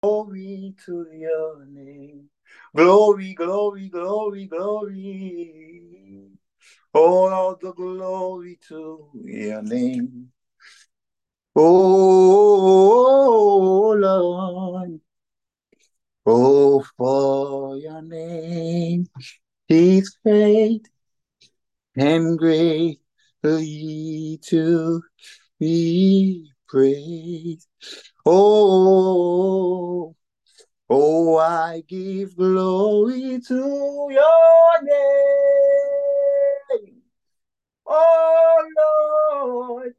Glory to your name. Glory, glory, glory, glory. All the glory to your name. Oh, Lord. Oh, for your name is great and greatly to be praised. Oh, oh, I give glory to your name. Oh, Lord,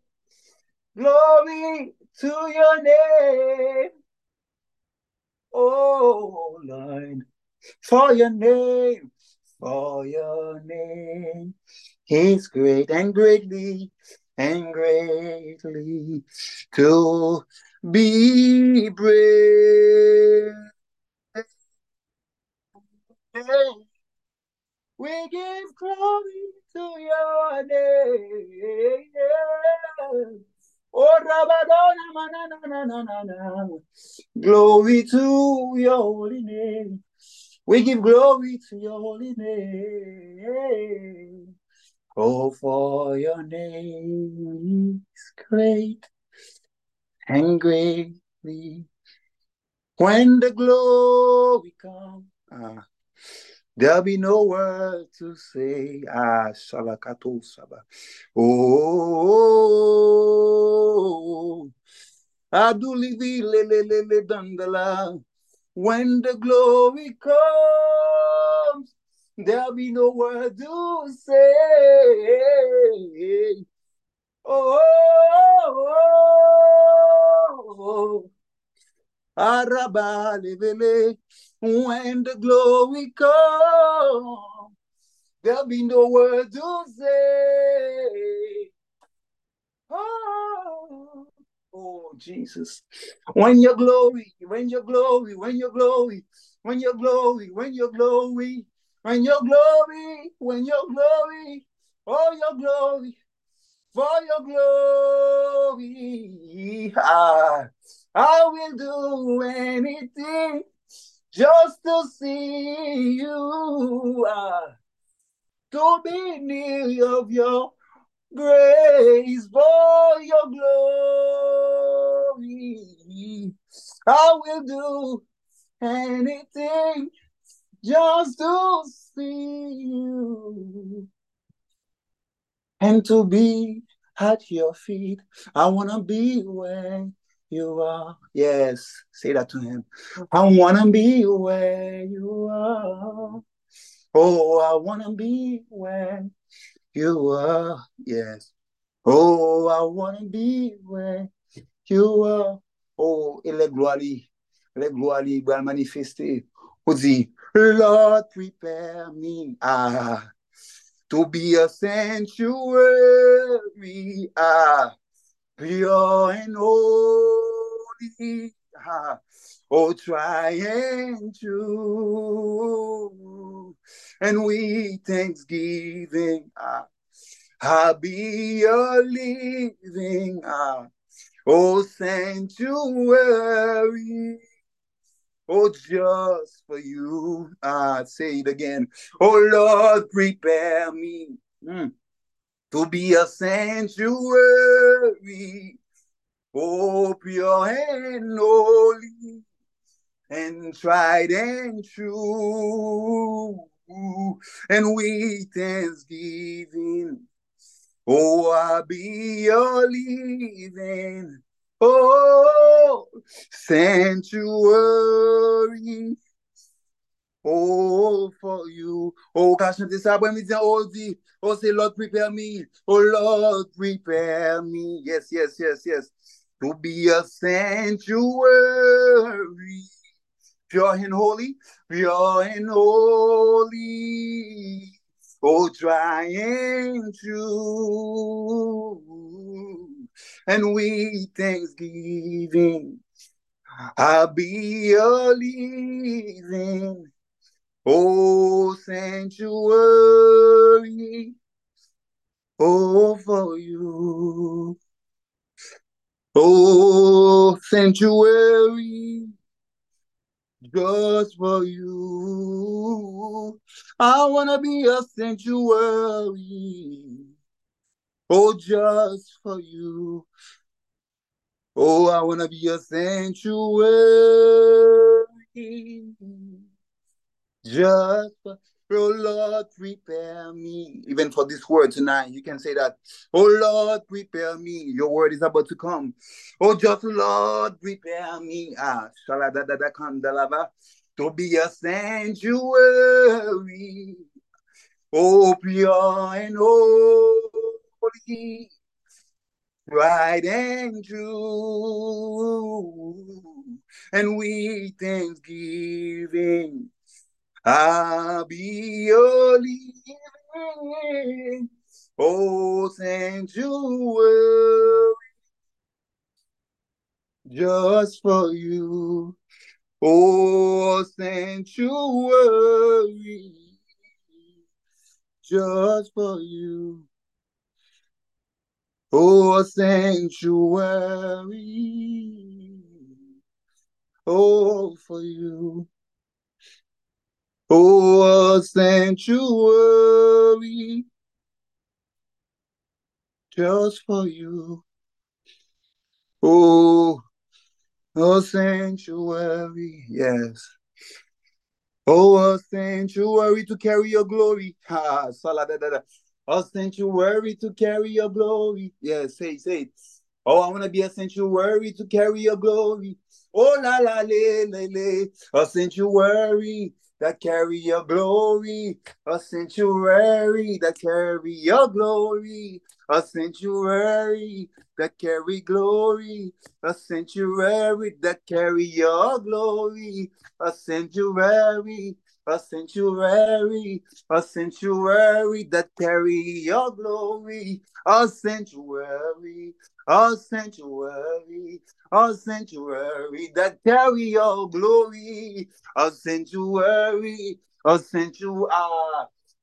glory to your name. Oh, Lord, for your name, for your name is great and greatly and greatly to be brave. We give glory to your name. Oh, Rabadona, na, na, na, na, Glory to your holy name. We give glory to your holy name. Oh, for your name is great and greatly. When the glory comes, ah, there'll be no word to say. Ah, shalakato saba. Oh, adulivi le le le le dandala. When the glory comes, there'll be no word to say. Oh, Arabalevele. When the glory comes, there'll be no word to say. Oh, oh, Jesus. When your glory, when your glory, when your glory, when your glory, when your glory, when your glory, when your glory, oh, your glory, for your glory, I, I will do anything just to see you, uh, to be near of your grace for your glory. I will do anything just to see you and to be at your feet. I want to be where you are. Yes, say that to him. I want to be where you are. Oh, I want to be where you are. Yes. Oh, I want to be where you are. Oh, et les gloires, les gloires, va manifester. Lord, prepare me. Ah, to be a sanctuary, ah, pure and holy, ah, oh, try and true, and we thanksgiving, ah, I'll be a living, ah, oh, sanctuary. Oh, just for you. I say it again. Oh, Lord, prepare me mm, to be a sanctuary. Oh, pure and holy and tried and true. And we thanksgiving. Oh, I'll be your living Oh, sanctuary. Oh, for you. Oh, ka chante sa bwen mi diyan, oh, di. Oh, say, Lord, prepare me. Oh, Lord, prepare me. Yes, yes, yes, yes. To be a sanctuary. Pure and holy. Pure and holy. Oh, and true and we thanksgiving. I'll be a living, oh sanctuary, oh for you, oh sanctuary, just for you. I wanna be a sanctuary. Oh, just for you. Oh, I wanna be a sanctuary. Just for Oh Lord, prepare me. Even for this word tonight, you can say that. Oh Lord, prepare me. Your word is about to come. Oh, just Lord, prepare me. Ah, shaladadadakandalava. to be a sanctuary. Oh, pure and holy, right and true. And we thanksgiving. I'll be living, oh sanctuary, just for you, oh sanctuary, just for you, oh sanctuary, oh for you. Oh, a sanctuary just for you. Oh, a sanctuary, yes. Oh, a sanctuary to carry your glory. Ha, a sanctuary to carry your glory. Yes, say, say. it. Oh, I want to be a sanctuary to carry your glory. Oh, la, la, le, le, le. A sanctuary that carry your glory, a sanctuary that carry your glory, a sanctuary that carry glory, a sanctuary that carry your glory, a sanctuary, a sanctuary, a sanctuary that carry your glory, a sanctuary, a sanctuary, a sanctuary that carry your glory, a sanctuary, a sanctuary,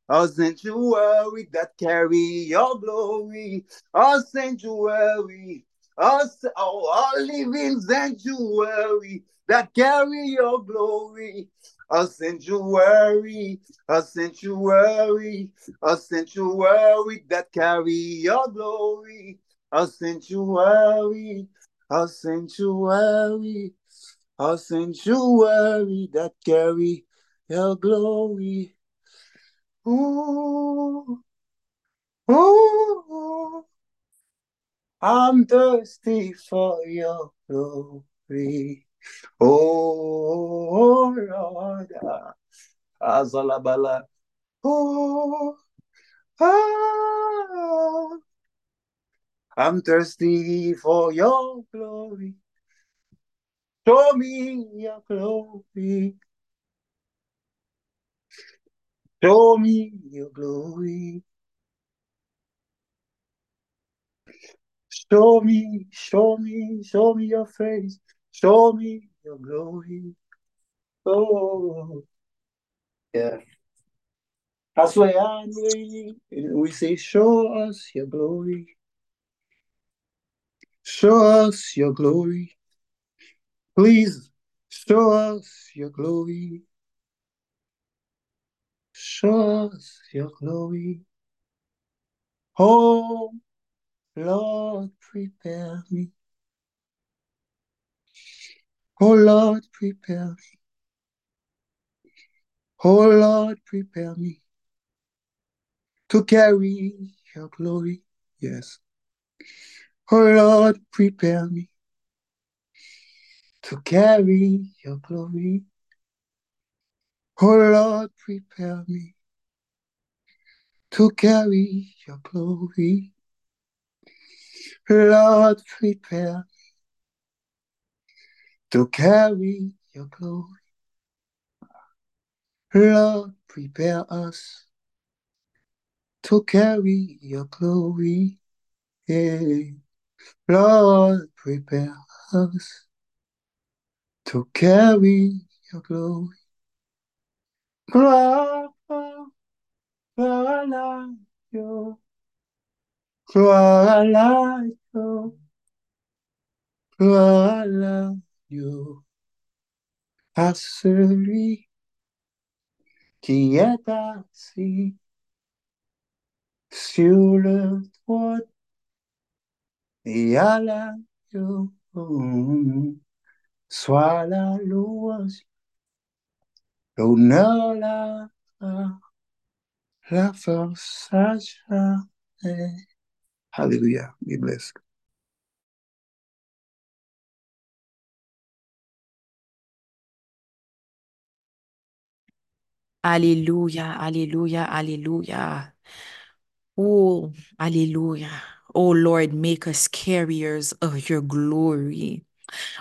a sanctuary that carry your glory, a sanctuary, a, oh, a living sanctuary that carry your glory, a sanctuary, a sanctuary, a sanctuary that carry your glory, a sanctuary, a sanctuary, a sanctuary that carry your glory. Ooh, ooh, I'm thirsty for your glory. Oh, Lord. Azalabala. Oh, ah, I'm thirsty for your glory. Show me your glory. Show me your glory. Show me, show me, show me your face. Show me your glory. Oh, yeah. That's why I'm waiting. We say, Show us your glory. Show us your glory. Please show us your glory. Show us your glory. Oh, Lord, prepare me. Oh, Lord, prepare me. Oh, Lord, prepare me to carry your glory. Yes. Oh, Lord, prepare me to carry your glory. Oh, Lord, prepare me to carry your glory. Lord, prepare to carry your glory. Lord, prepare us to carry your glory. Yeah. Lord, prepare us to carry your glory. You. Glory, you. Glory, you. à celui qui est you Asuri Kiedasi Student what Yala le Swala et à La Forsaja Hallelujah, be blessed. Alléluia, alléluia, alléluia. Oh, alléluia. Oh Lord, make us carriers of your glory.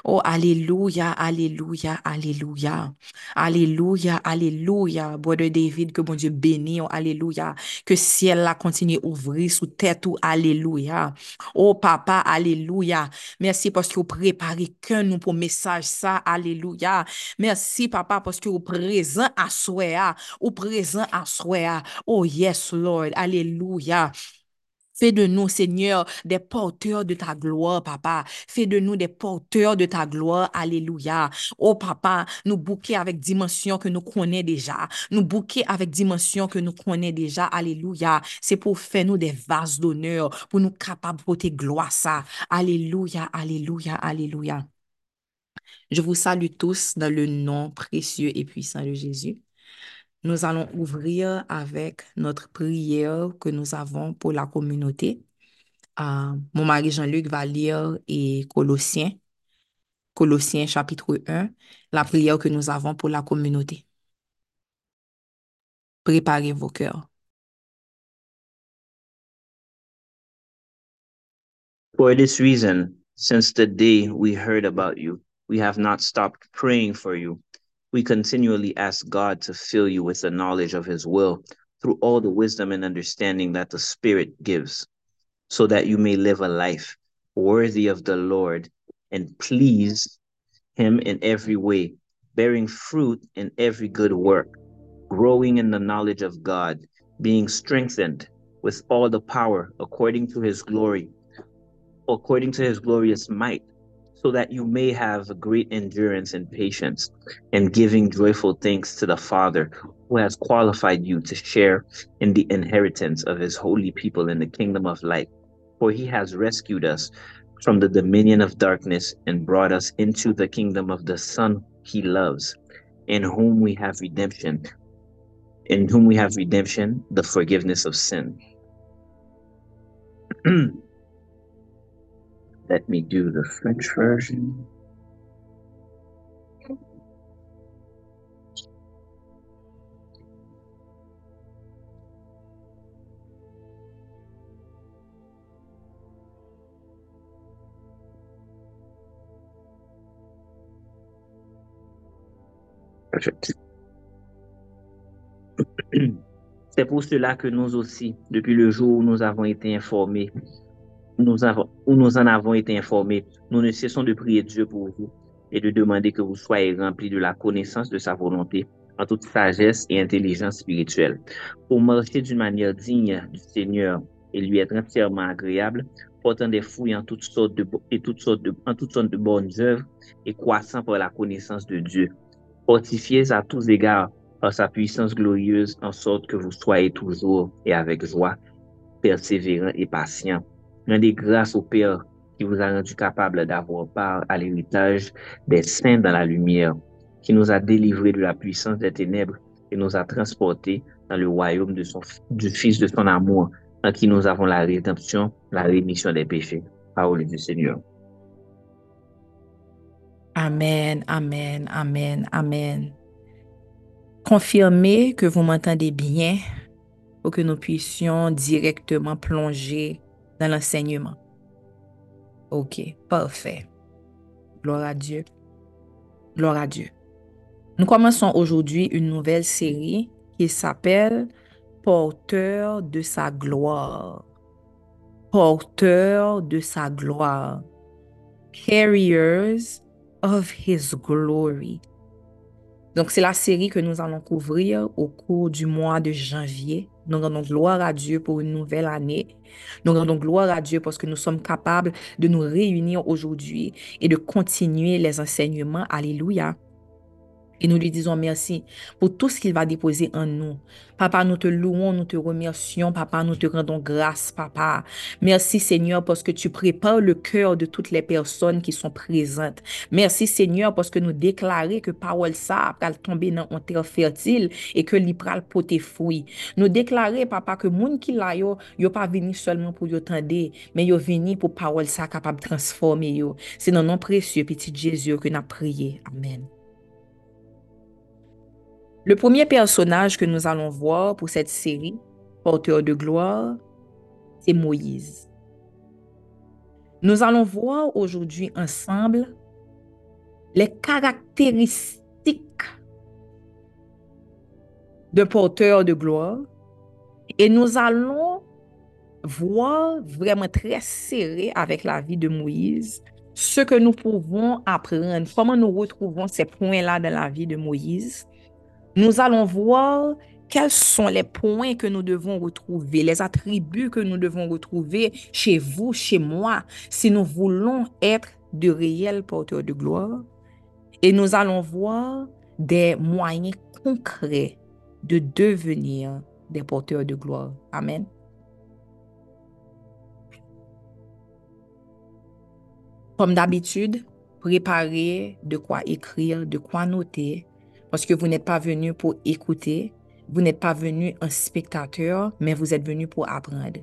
Oh, alléluia, alléluia, alléluia. Alléluia, alléluia. Brother David, que bon Dieu bénisse, oh, alléluia. Que ciel la continue ouvrir sous tête ou alléluia. Oh, papa, alléluia. Merci parce que vous préparez que nous pour message ça, alléluia. Merci, papa, parce que vous présent à soi, ou présent à soi. Oh, yes, Lord, alléluia. Fais de nous, Seigneur, des porteurs de ta gloire, papa. Fais de nous des porteurs de ta gloire. Alléluia. Oh, papa, nous bouquer avec dimension que nous connaissons déjà. Nous bouquer avec dimension que nous connaissons déjà. Alléluia. C'est pour faire nous des vases d'honneur, pour nous capables de porter gloire ça. Alléluia, alléluia, alléluia. Je vous salue tous dans le nom précieux et puissant de Jésus. Nous allons ouvrir avec notre prière que nous avons pour la communauté. Euh, mon mari Jean-Luc va lire et Colossiens, Colossiens chapitre 1, la prière que nous avons pour la communauté. Préparez vos cœurs. For reason, since the day we heard about you, we have not stopped praying for you. We continually ask God to fill you with the knowledge of his will through all the wisdom and understanding that the Spirit gives, so that you may live a life worthy of the Lord and please him in every way, bearing fruit in every good work, growing in the knowledge of God, being strengthened with all the power according to his glory, according to his glorious might so that you may have great endurance and patience, and giving joyful thanks to the Father who has qualified you to share in the inheritance of his holy people in the kingdom of light. For he has rescued us from the dominion of darkness and brought us into the kingdom of the Son he loves, in whom we have redemption, in whom we have redemption, the forgiveness of sin. Let me do the French version. Perfect. C'est pour cela que nous aussi, depuis le jour où nous avons été informés nous où nous en avons été informés, nous ne cessons de prier Dieu pour vous et de demander que vous soyez remplis de la connaissance de sa volonté en toute sagesse et intelligence spirituelle, pour marcher d'une manière digne du Seigneur et lui être entièrement agréable, portant des fouilles en toutes sortes de, et toutes sortes en toutes sortes de bonnes œuvres et croissant par la connaissance de Dieu, fortifiés à tous égards par sa puissance glorieuse, en sorte que vous soyez toujours et avec joie, persévérants et patients Rendez grâce au Père qui vous a rendu capable d'avoir part à l'héritage des saints dans la lumière, qui nous a délivrés de la puissance des ténèbres et nous a transportés dans le royaume du Fils de son amour, en qui nous avons la rédemption, la rémission des péchés. Parole du Seigneur. Amen, amen, amen, amen. Confirmez que vous m'entendez bien pour que nous puissions directement plonger dans l'enseignement. OK, parfait. Gloire à Dieu. Gloire à Dieu. Nous commençons aujourd'hui une nouvelle série qui s'appelle Porteur de sa gloire. Porteur de sa gloire. Carriers of his glory. Donc, c'est la série que nous allons couvrir au cours du mois de janvier. Nous rendons gloire à Dieu pour une nouvelle année. Nous rendons gloire à Dieu parce que nous sommes capables de nous réunir aujourd'hui et de continuer les enseignements. Alléluia. Et nous lui disons merci pour tout ce qu'il va déposer en nous. Papa, nous te louons, nous te remercions. Papa, nous te rendons grâce, papa. Merci Seigneur parce que tu prépares le cœur de toutes les personnes qui sont présentes. Merci Seigneur parce que nous déclarer que parole ça va tomber dans un terre fertile et que l'ipral pote fruit. Nous déclarer, papa, que moun qui l'a yo, yo pas venu seulement pour yo tendre, mais yo venu pour parole ça capable de transformer yo. C'est dans nom précieux, petit Jésus, que nous prié. Amen. Le premier personnage que nous allons voir pour cette série, porteur de gloire, c'est Moïse. Nous allons voir aujourd'hui ensemble les caractéristiques de porteur de gloire et nous allons voir vraiment très serré avec la vie de Moïse ce que nous pouvons apprendre, comment nous retrouvons ces points-là dans la vie de Moïse nous allons voir quels sont les points que nous devons retrouver, les attributs que nous devons retrouver chez vous, chez moi, si nous voulons être de réels porteurs de gloire. Et nous allons voir des moyens concrets de devenir des porteurs de gloire. Amen. Comme d'habitude, préparez de quoi écrire, de quoi noter Parce que vous n'êtes pas venu pour écouter, vous n'êtes pas venu un spectateur, mais vous êtes venu pour apprendre.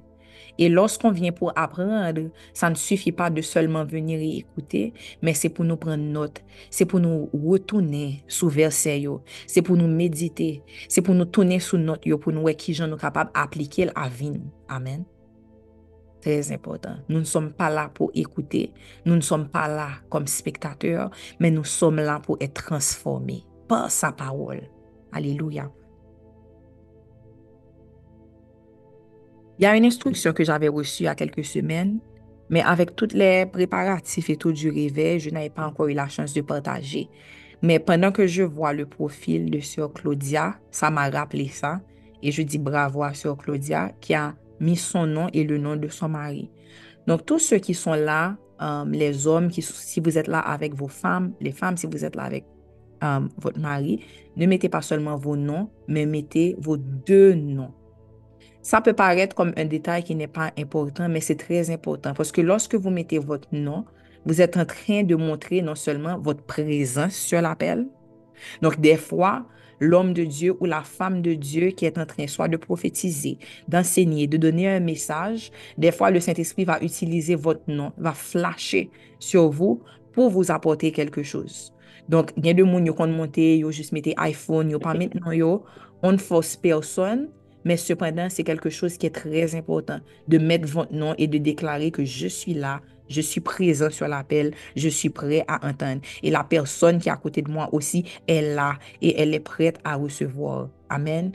Et lorsqu'on vient pour apprendre, ça ne suffit pas de seulement venir et écouter, mais c'est pour nous prendre note, c'est pour nous retourner sous verset, c'est pour nous méditer, c'est pour nous tourner sous note, pour nous voir qui nous capables d'appliquer à vie. Nous. Amen. Très important. Nous ne sommes pas là pour écouter, nous ne sommes pas là comme spectateurs, mais nous sommes là pour être transformés. Sa parole. Alléluia. Il y a une instruction que j'avais reçue il y a quelques semaines, mais avec tous les préparatifs et tout du réveil, je n'avais pas encore eu la chance de partager. Mais pendant que je vois le profil de Sœur Claudia, ça m'a rappelé ça. Et je dis bravo à Sœur Claudia qui a mis son nom et le nom de son mari. Donc, tous ceux qui sont là, euh, les hommes, qui, si vous êtes là avec vos femmes, les femmes, si vous êtes là avec Um, votre mari, ne mettez pas seulement vos noms, mais mettez vos deux noms. Ça peut paraître comme un détail qui n'est pas important, mais c'est très important parce que lorsque vous mettez votre nom, vous êtes en train de montrer non seulement votre présence sur l'appel. Donc, des fois, l'homme de Dieu ou la femme de Dieu qui est en train soit de prophétiser, d'enseigner, de donner un message, des fois, le Saint-Esprit va utiliser votre nom, va flasher sur vous pour vous apporter quelque chose. Donk gen de moun yo kon monte, yo jist mette iPhone, yo pa mettenan yo, on force person, men sepandan se kelke chose ki e trez important, de mette vant nan e de deklare ke je suis la, je suis présent sur l'appel, je suis prêt à entendre. Et la personne qui est à côté de moi aussi est là et elle est prête à recevoir. Amen.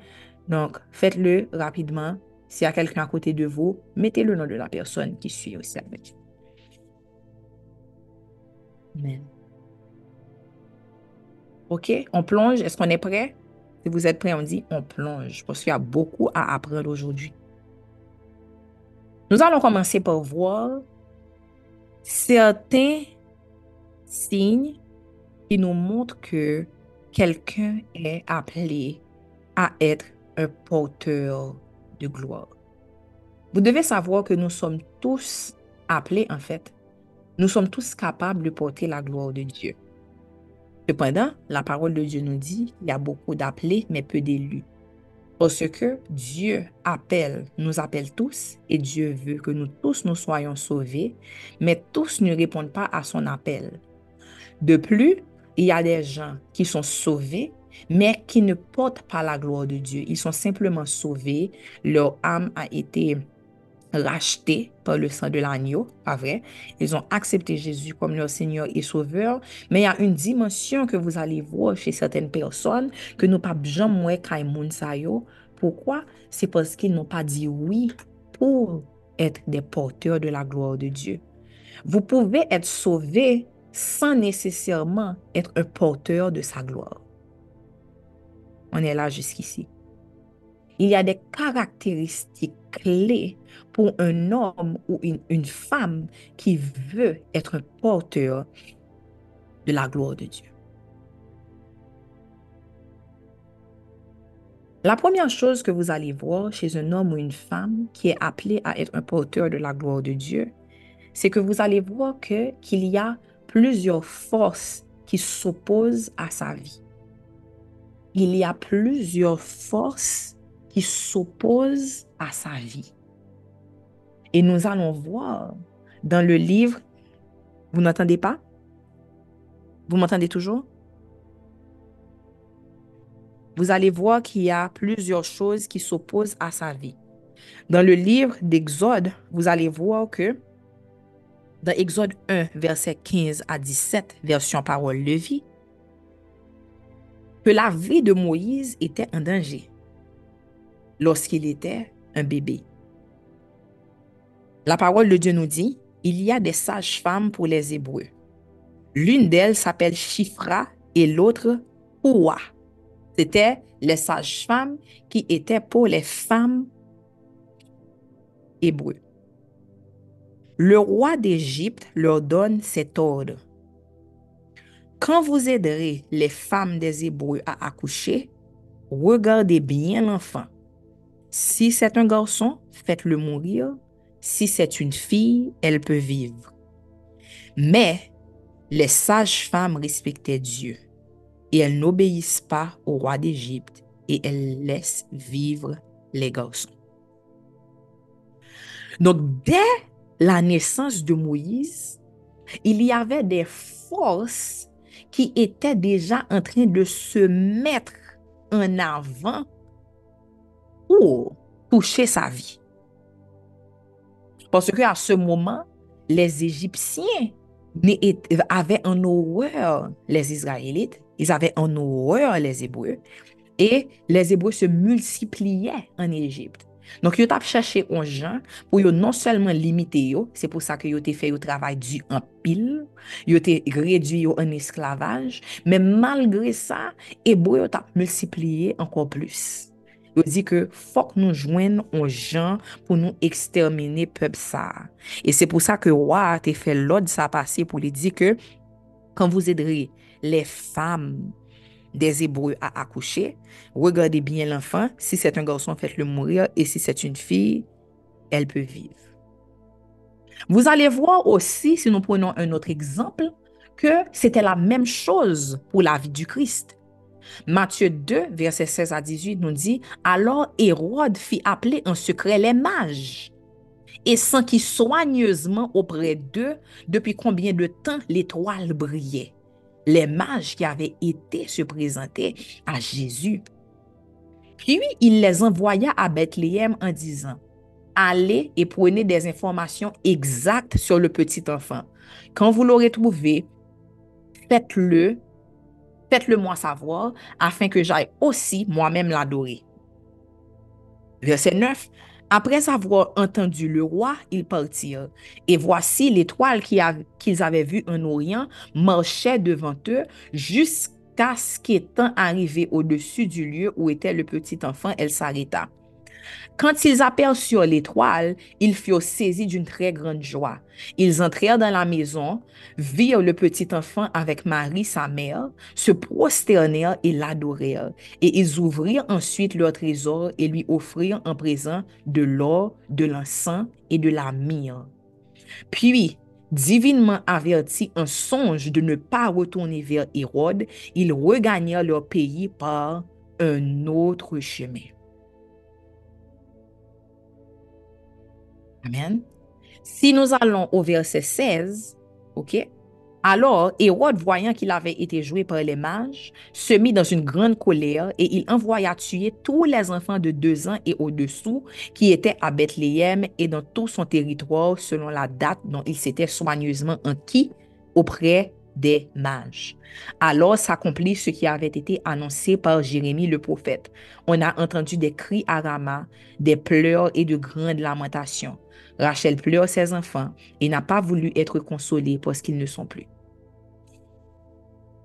Donc, faites-le rapidement. S'il y a quelqu'un à côté de vous, mettez le nom de la personne qui suit aussi avec. Amen. OK, on plonge. Est-ce qu'on est prêt? Si vous êtes prêt, on dit on plonge parce qu'il y a beaucoup à apprendre aujourd'hui. Nous allons commencer par voir certains signes qui nous montrent que quelqu'un est appelé à être un porteur de gloire. Vous devez savoir que nous sommes tous appelés, en fait, nous sommes tous capables de porter la gloire de Dieu. Cependant, la parole de Dieu nous dit qu'il y a beaucoup d'appelés, mais peu d'élus. Parce que Dieu appelle, nous appelle tous, et Dieu veut que nous tous nous soyons sauvés, mais tous ne répondent pas à son appel. De plus, il y a des gens qui sont sauvés, mais qui ne portent pas la gloire de Dieu. Ils sont simplement sauvés, leur âme a été rachetés par le sang de l'agneau, pas vrai? Ils ont accepté Jésus comme leur Seigneur et Sauveur, mais il y a une dimension que vous allez voir chez certaines personnes que nous pas jamais. Pourquoi? C'est parce qu'ils n'ont pas dit oui pour être des porteurs de la gloire de Dieu. Vous pouvez être sauvé sans nécessairement être un porteur de sa gloire. On est là jusqu'ici il y a des caractéristiques clés pour un homme ou une, femme qui veut être un porteur de la gloire de Dieu. La première chose que vous allez voir chez un homme ou une femme qui est appelé à être un porteur de la gloire de Dieu, c'est que vous allez voir qu'il y a plusieurs forces qui s'opposent à sa vie. Il y a plusieurs forces qui s'opposent à sa vie. Et nous allons voir dans le livre, vous n'entendez pas? Vous m'entendez toujours? Vous allez voir qu'il y a plusieurs choses qui s'opposent à sa vie. Dans le livre d'Exode, vous allez voir que dans Exode 1, verset 15 à 17, version parole de vie, que la vie de Moïse était en danger lorsqu'il était un bébé. La parole de Dieu nous dit, il y a des sages-femmes pour les Hébreux. L'une d'elles s'appelle Shifra et l'autre Oua. C'était les sages-femmes qui étaient pour les femmes hébreux. Le roi d'Égypte leur donne cet ordre. Quand vous aiderez les femmes des Hébreux à accoucher, regardez bien l'enfant. Si c'est un garçon, faites-le mourir. Si c'est une fille, elle peut vivre. Mais les sages-femmes respectaient Dieu et elles n'obéissent pas au roi d'Égypte et elles laissent vivre les garçons. Donc, dès la naissance de Moïse, il y avait des forces qui étaient déjà en train de se mettre en avant pour toucher sa vie. Parce que à ce moment, les Égyptiens avaient en horreur les Israélites, ils avaient en horreur les Hébreux, et les Hébreux se multipliaient en Égypte. Donc, ils ont cherché un gens pour non seulement limiter yo, c'est pour ça que ont fait le travail du en pile, ils ont réduit en esclavage, mais malgré ça, les Hébreux ont multiplié encore plus. Ils ont dit que faut que nous joignions un gens pour nous exterminer peuple ça. Et c'est pour ça que roi a fait l'ordre ça passer pour lui dire que quand vous aiderez les femmes des Hébreux à accoucher, regardez bien l'enfant. Si c'est un garçon, faites-le mourir. Et si c'est une fille, elle peut vivre. Vous allez voir aussi, si nous prenons un autre exemple, que c'était la même chose pour la vie du Christ. Matthieu 2, verset 16 à 18 nous dit, Alors Hérode fit appeler en secret les mages et sentit soigneusement auprès d'eux depuis combien de temps l'étoile brillait les mages qui avaient été se présenter à Jésus. Puis il les envoya à Bethléem en disant, Allez et prenez des informations exactes sur le petit enfant. Quand vous l'aurez trouvé, faites-le, faites-le moi savoir, afin que j'aille aussi moi-même l'adorer. Verset 9. Après avoir entendu le roi, ils partirent. Et voici l'étoile qu'ils avaient vue en Orient marchait devant eux jusqu'à ce qu'étant arrivé au-dessus du lieu où était le petit enfant, elle s'arrêta. Quand ils aperçurent l'étoile, ils furent saisis d'une très grande joie. Ils entrèrent dans la maison, virent le petit enfant avec Marie, sa mère, se prosternèrent et l'adorèrent. Et ils ouvrirent ensuite leur trésor et lui offrirent en présent de l'or, de l'encens et de la myrrhe. Puis, divinement avertis en songe de ne pas retourner vers Hérode, ils regagnèrent leur pays par un autre chemin. Amen. Si nous allons au verset 16, OK? Alors, Hérode, voyant qu'il avait été joué par les mages, se mit dans une grande colère et il envoya tuer tous les enfants de deux ans et au-dessous qui étaient à Bethléem et dans tout son territoire selon la date dont il s'était soigneusement enquis auprès des mages. Alors s'accomplit ce qui avait été annoncé par Jérémie le prophète. On a entendu des cris à Rama, des pleurs et de grandes lamentations. Rachel pleure ses enfants et n'a pas voulu être consolée parce qu'ils ne sont plus.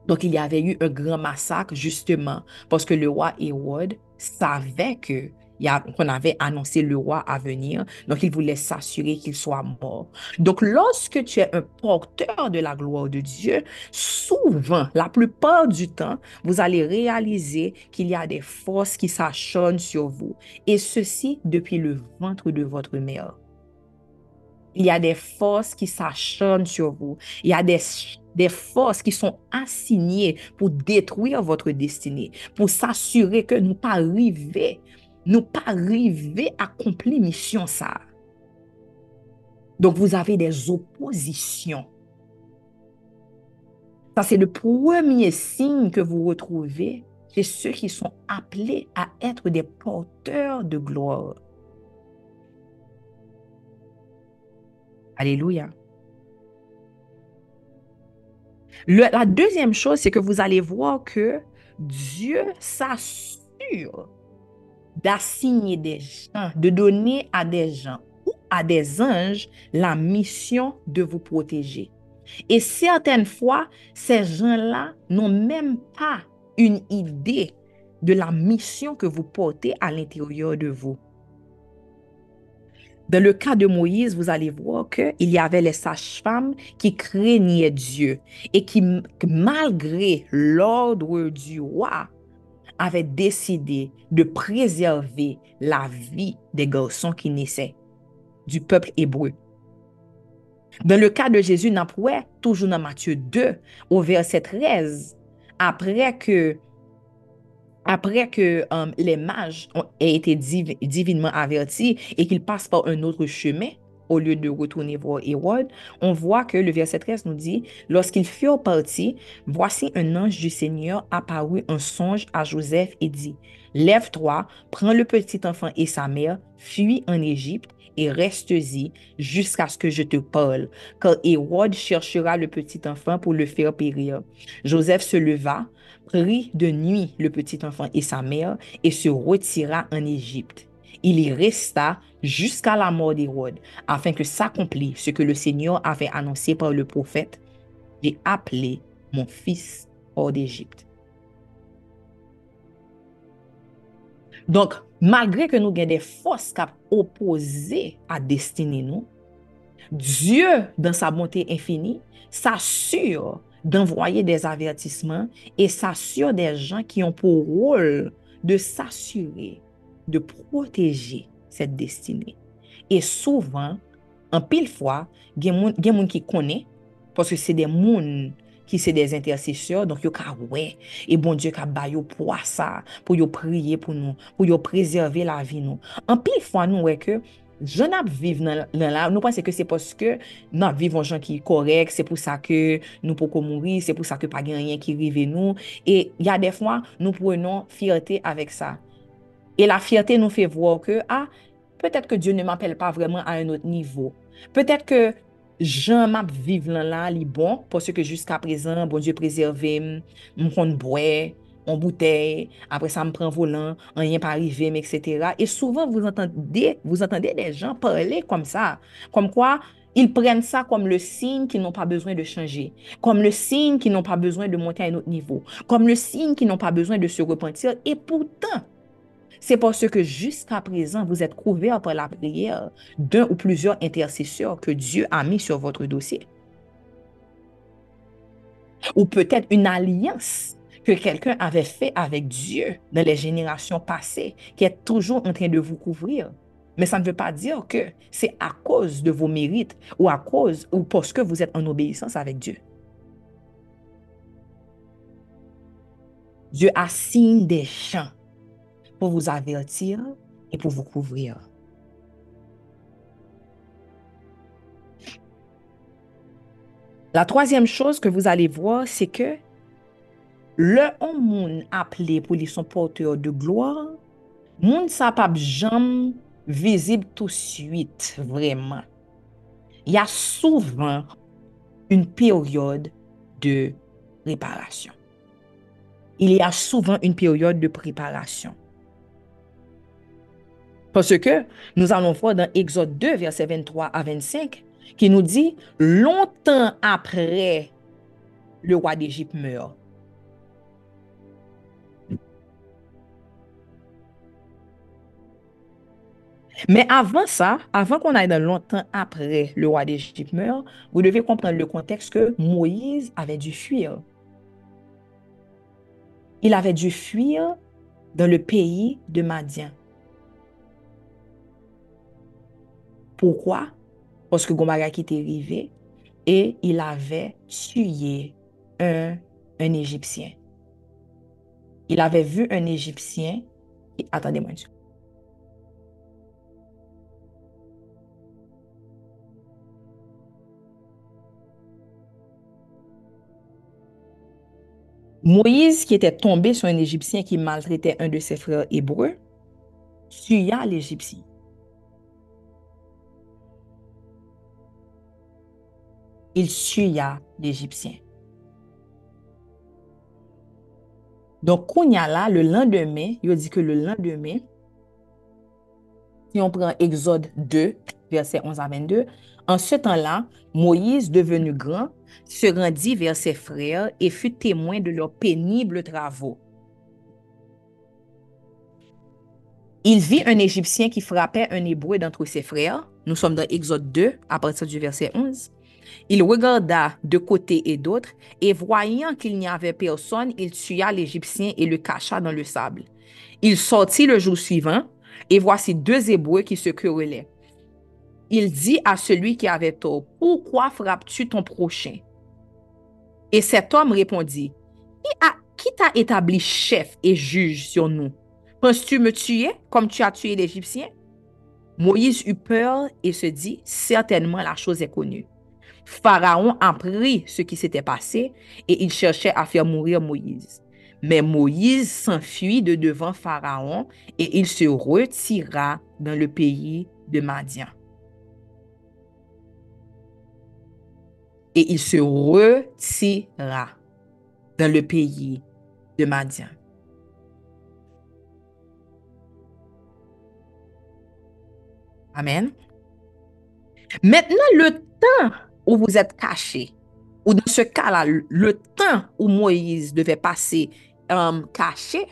Donc, il y avait eu un grand massacre justement parce que le roi Hérode savait qu'il qu'on avait annoncé le roi à venir. Donc, il voulait s'assurer qu'il soit mort. Donc, lorsque tu es un porteur de la gloire de Dieu, souvent, la plupart du temps, vous allez réaliser qu'il y a des forces qui s'acharnent sur vous. Et ceci depuis le ventre de votre mère. Il y a des forces qui s'acharnent sur vous. Il y a des, des forces qui sont assignées pour détruire votre destinée, pour s'assurer que nous pas arriver, nous pas arriver à accomplir mission ça. Donc vous avez des oppositions. Ça, c'est le premier signe que vous retrouvez chez ceux qui sont appelés à être des porteurs de gloire. Alléluia. la deuxième chose, c'est que vous allez voir que Dieu s'assure d'assigner des gens, de donner à des gens ou à des anges la mission de vous protéger. Et certaines fois, ces gens-là n'ont même pas une idée de la mission que vous portez à l'intérieur de vous. Dans le cas de Moïse, vous allez voir qu'il y avait les sages-femmes qui craignaient Dieu et qui, malgré l'ordre du roi, avaient décidé de préserver la vie des garçons qui naissaient du peuple hébreu. Dans le cas de Jésus, toujours dans Matthieu 2, au verset 13, après que après que euh, les mages ont, été divinement avertis et qu'ils passent par un autre chemin au lieu de retourner voir Hérode, on voit que le verset 13 nous dit, lorsqu'ils furent partis, voici un ange du Seigneur apparut un songe à Joseph et dit, Lève-toi, prends le petit enfant et sa mère, fuis en Égypte et reste-y jusqu'à ce que je te parle, car Hérode cherchera le petit enfant pour le faire périr. Joseph se leva, prit de nuit le petit enfant et sa mère et se retira en Égypte. Il y resta jusqu'à la mort d'Hérode, afin que s'accomplisse ce que le Seigneur avait annoncé par le prophète. J'ai appelé mon fils hors d'Égypte. Donc, malgré que nous ayons des forces qui opposées à destinée nous, Dieu, dans sa bonté infinie, s'assure d'envoyer des avertissements et s'assure des gens qui ont pour rôle de s'assurer, de protéger cette destinée. Et souvent, en pile fois, il y a moun qui connaît, parce que c'est des moun ki se des intercesseur, donk yo ka we, e bon Diyo ka ba yo pwa sa, pou yo priye pou nou, pou yo prezerve la vi nou. An pil fwa nou we ke, jen ap viv nan, nan la, nou panse ke se poske nan ap viv an jen ki korek, se pou sa ke nou pou ko mouri, se pou sa ke pa gen rien ki rive nou, e ya defwa nou prenon fierté avek sa. E la fierté nou fe vwo ke, ah, petèt ke Diyo ne m'apel pa vreman a un autre nivou. Peut-être que jan map vive nan la li bon, poske jusqu'a prezan, bon Diyo prezerve m, m kon bwe, en bouteille, après ça me prend volant, rien pas arrivé, etc. Et souvent, vous entendez, vous entendez des gens parler comme ça, comme quoi ils prennent ça comme le signe qu'ils n'ont pas besoin de changer, comme le signe qu'ils n'ont pas besoin de monter à un autre niveau, comme le signe qu'ils n'ont pas besoin de se repentir. Et pourtant, c'est parce que jusqu'à présent, vous êtes couvert par la prière d'un ou plusieurs intercesseurs que Dieu a mis sur votre dossier. Ou peut-être une alliance que quelqu'un avait fait avec Dieu dans les générations passées, qui est toujours en train de vous couvrir. Mais ça ne veut pas dire que c'est à cause de vos mérites ou à cause ou parce que vous êtes en obéissance avec Dieu. Dieu assigne des champs pour vous avertir et pour vous couvrir. La troisième chose que vous allez voir, c'est que Le an moun aple pou li son porteur de gloa, moun sa pap jam vizib tout suite vreman. Ya souvan un peryode de reparasyon. Il y a souvan un peryode de preparasyon. Parce que nous allons voir dans Exode 2, verset 23 à 25, qui nous dit, longtemps après le roi d'Égypte meurt, Mais avant ça, avant qu'on aille dans longtemps après le roi d'Égypte meurt, vous devez comprendre le contexte que Moïse avait dû fuir. Il avait dû fuir dans le pays de Madian. Pourquoi? Parce que Gomagaki était arrivé et il avait tué un, Égyptien. Il avait vu un Égyptien. Attendez-moi une seconde. Moïse, qui était tombé sur un Égyptien qui maltraitait un de ses frères hébreux, tua l'Égyptien. Il tua l'Égyptien. Donc, Kounia là, le lendemain, il dit que le lendemain, si on prend Exode 2, verset 11 à 22, en ce temps-là, Moïse, devenu grand, se rendit vers ses frères et fut témoin de leurs pénibles travaux. Il vit un Égyptien qui frappait un Hébreu d'entre ses frères. Nous sommes dans Exode 2, à partir du verset 11. Il regarda de côté et d'autre, et voyant qu'il n'y avait personne, il tua l'Égyptien et le cacha dans le sable. Il sortit le jour suivant, et voici deux Hébreux qui se querellaient. Il dit à celui qui avait tort, Pourquoi frappes-tu ton prochain? Et cet homme répondit, Qui t'a établi chef et juge sur nous? Penses-tu me tuer comme tu as tué l'Égyptien? Moïse eut peur et se dit, Certainement la chose est connue. Pharaon apprit ce qui s'était passé et il cherchait à faire mourir Moïse. Mais Moïse s'enfuit de devant Pharaon et il se retira dans le pays de Madian. et il se retira dans le pays de Madian. Amen. Maintenant, le temps où vous êtes caché, ou dans ce cas-là, le temps où Moïse devait passer um, caché,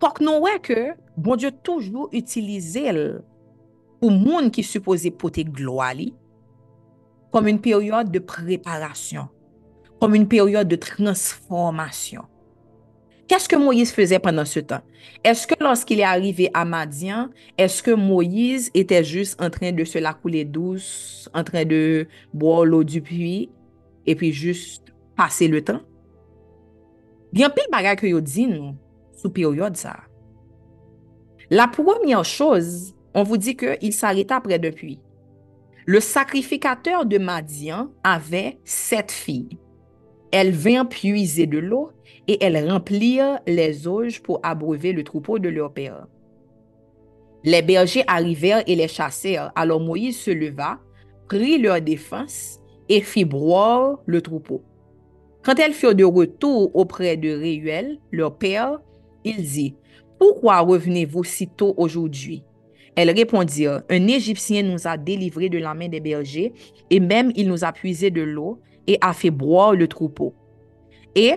Fok nou wè que bon Dieu toujours utilize pou moun ki suppose pote gloa li, kom yon peryode de preparasyon, kom yon peryode de transformasyon. Qu'est-ce que Moïse faisait pendant ce temps? Est-ce que lorsqu'il est arrivé à Madian, est-ce que Moïse était juste en train de se la couler douce, en train de boire l'eau du puits, et puis juste passer le temps? Bien pile bagay que yo di nou, sous période ça. La première chose, on vous dit qu'il s'arrêta près d'un puits. Le sacrificateur de Madian avait sept filles. Elles vinrent puiser de l'eau et elles remplirent les auges pour abreuver le troupeau de leur père. Les bergers arrivèrent et les chassèrent. Alors Moïse se leva, prit leur défense et fit broyer le troupeau. Quand elles furent de retour auprès de Réuel, leur père, il dit, Pourquoi revenez-vous si tôt aujourd'hui? Elles répondirent, Un Égyptien nous a délivrés de la main des bergers, et même il nous a puisé de l'eau et a fait broyer le troupeau. Et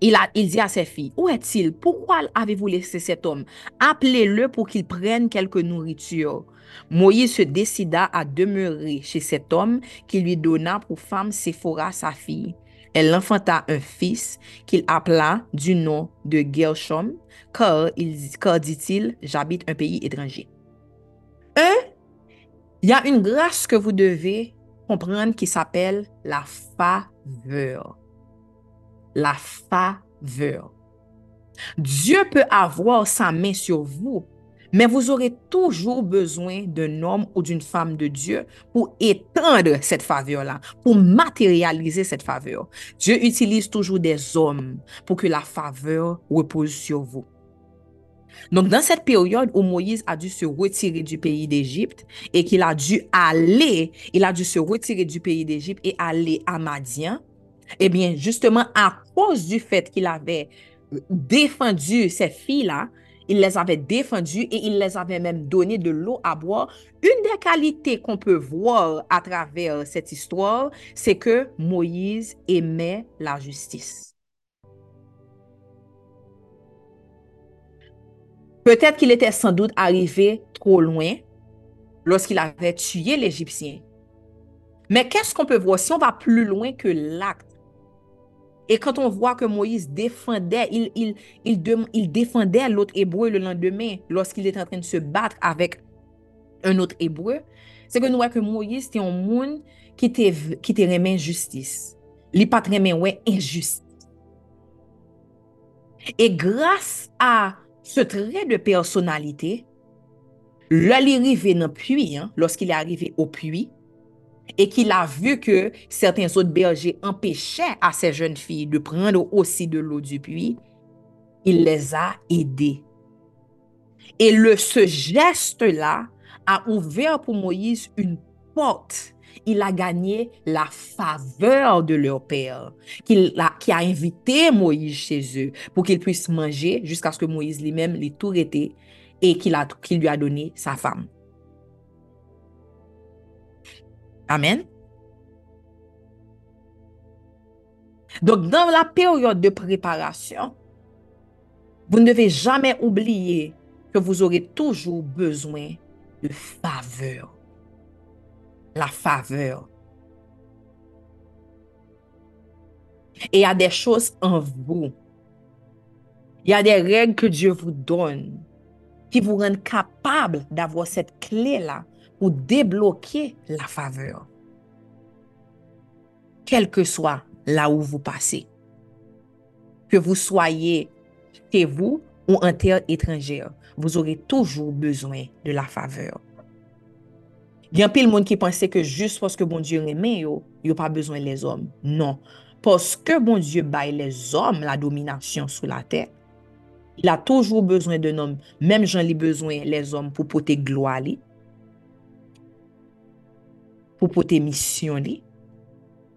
il, il dit à ses filles, Où est-il? Pourquoi avez-vous laissé cet homme? Appelez-le pour qu'il prenne quelque nourriture. Moïse se décida à demeurer chez cet homme qui lui donna pour femme Séphora, sa fille. Elle enfanta un fils qu'il appela du nom de Gershom, car, car dit-il, j'habite un pays étranger. Un, il y a une grâce que vous devez comprendre qui s'appelle la faveur la faveur. Dieu peut avoir sa main sur vous, mais vous aurez toujours besoin d'un homme ou d'une femme de Dieu pour étendre cette faveur-là, pour matérialiser cette faveur. Dieu utilise toujours des hommes pour que la faveur repose sur vous. Donc, dans cette période où Moïse a dû se retirer du pays d'Égypte et qu'il a dû aller, il a dû se retirer du pays d'Égypte et aller à Madian, eh bien, justement, à cause du fait qu'il avait défendu ces filles-là, il les avait défendues et il les avait même donné de l'eau à boire. Une des qualités qu'on peut voir à travers cette histoire, c'est que Moïse aimait la justice. Peut-être qu'il était sans doute arrivé trop loin lorsqu'il avait tué l'Égyptien. Mais qu'est-ce qu'on peut voir? Si on va plus loin que l'acte? Et quand on voit que Moïse défendait, il, il, il, il défendait l'autre hébreu le lendemain lorsqu'il était en train de se battre avec un autre hébreu, c'est que nous voyons que Moïse était un monde qui était, qui était remis justice. Il pas remis ouais, injustice. Et grâce à ce trait de personnalité, l'œil est arrivé dans le puits, hein, lorsqu'il est arrivé au puits, et qu'il a vu que certains autres bergers empêchaient à ces jeunes filles de prendre aussi de l'eau du puits, il les a aidés. Et le, ce geste-là a ouvert pour Moïse une porte. Il a gagné la faveur de leur père, qui a, invité Moïse chez eux pour qu'il puisse manger jusqu'à ce que Moïse lui-même l'ait tout été et qu'il lui a donné sa femme. Amen. Donc, dans la période de préparation, vous ne devez jamais oublier que vous aurez toujours besoin de faveur. La faveur. Et il y a des choses en vous. Il y a des règles que Dieu vous donne qui vous rendent capable d'avoir cette clé-là ou débloquer la faveur. Quel que soit là où vous passez, que vous soyez chez vous ou en terre étrangère, vous aurez toujours besoin de la faveur. Il y a un pile monde qui pensait que juste parce que bon Dieu aimait, il n'y a pas besoin des hommes. Non. Parce que bon Dieu baille les hommes la domination sur la terre, il a toujours besoin d'un homme. Même j'en ai besoin les hommes pour porter gloire à lui. Pour porter mission.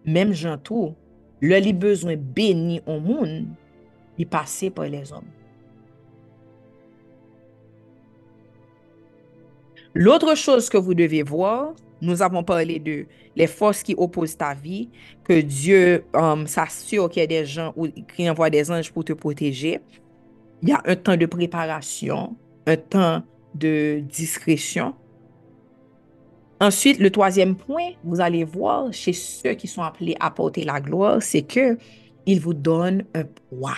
Même j'en tout, le li besoin béni au monde, il passe par les hommes. L'autre chose que vous devez voir, nous avons parlé de les forces qui opposent ta vie, que Dieu um, s'assure qu'il y a des gens ou qu'il envoie des anges pour te protéger. Il y a un temps de préparation, un temps de discrétion. Ensuite, le troisième point, vous allez voir chez ceux qui sont appelés à porter la gloire, c'est que il vous donne un poids.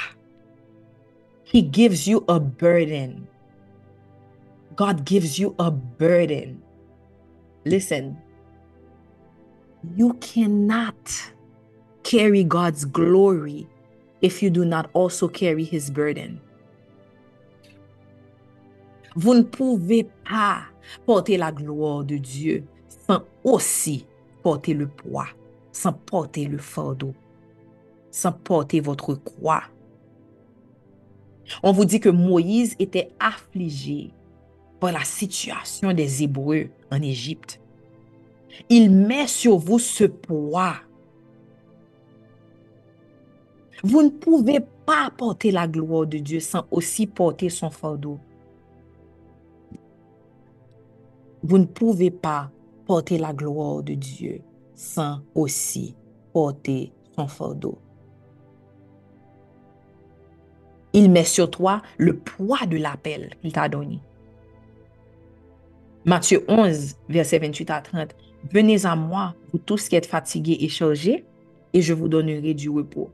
He gives you a burden. God gives you a burden. Listen, you cannot carry God's glory if you do not also carry His burden. Vous ne pouvez pas porter la gloire de Dieu sans aussi porter le poids, sans porter le fardeau, sans porter votre croix. On vous dit que Moïse était affligé par la situation des Hébreux en Égypte. Il met sur vous ce poids. Vous ne pouvez pas porter la gloire de Dieu sans aussi porter son fardeau. Vous ne pouvez pas porter la gloire de Dieu sans aussi porter son fardeau. Il met sur toi le poids de l'appel qu'il t'a donné. Matthieu 11, verset 28 à 30. Venez à moi, vous tous qui êtes fatigués et chargés, et je vous donnerai du repos.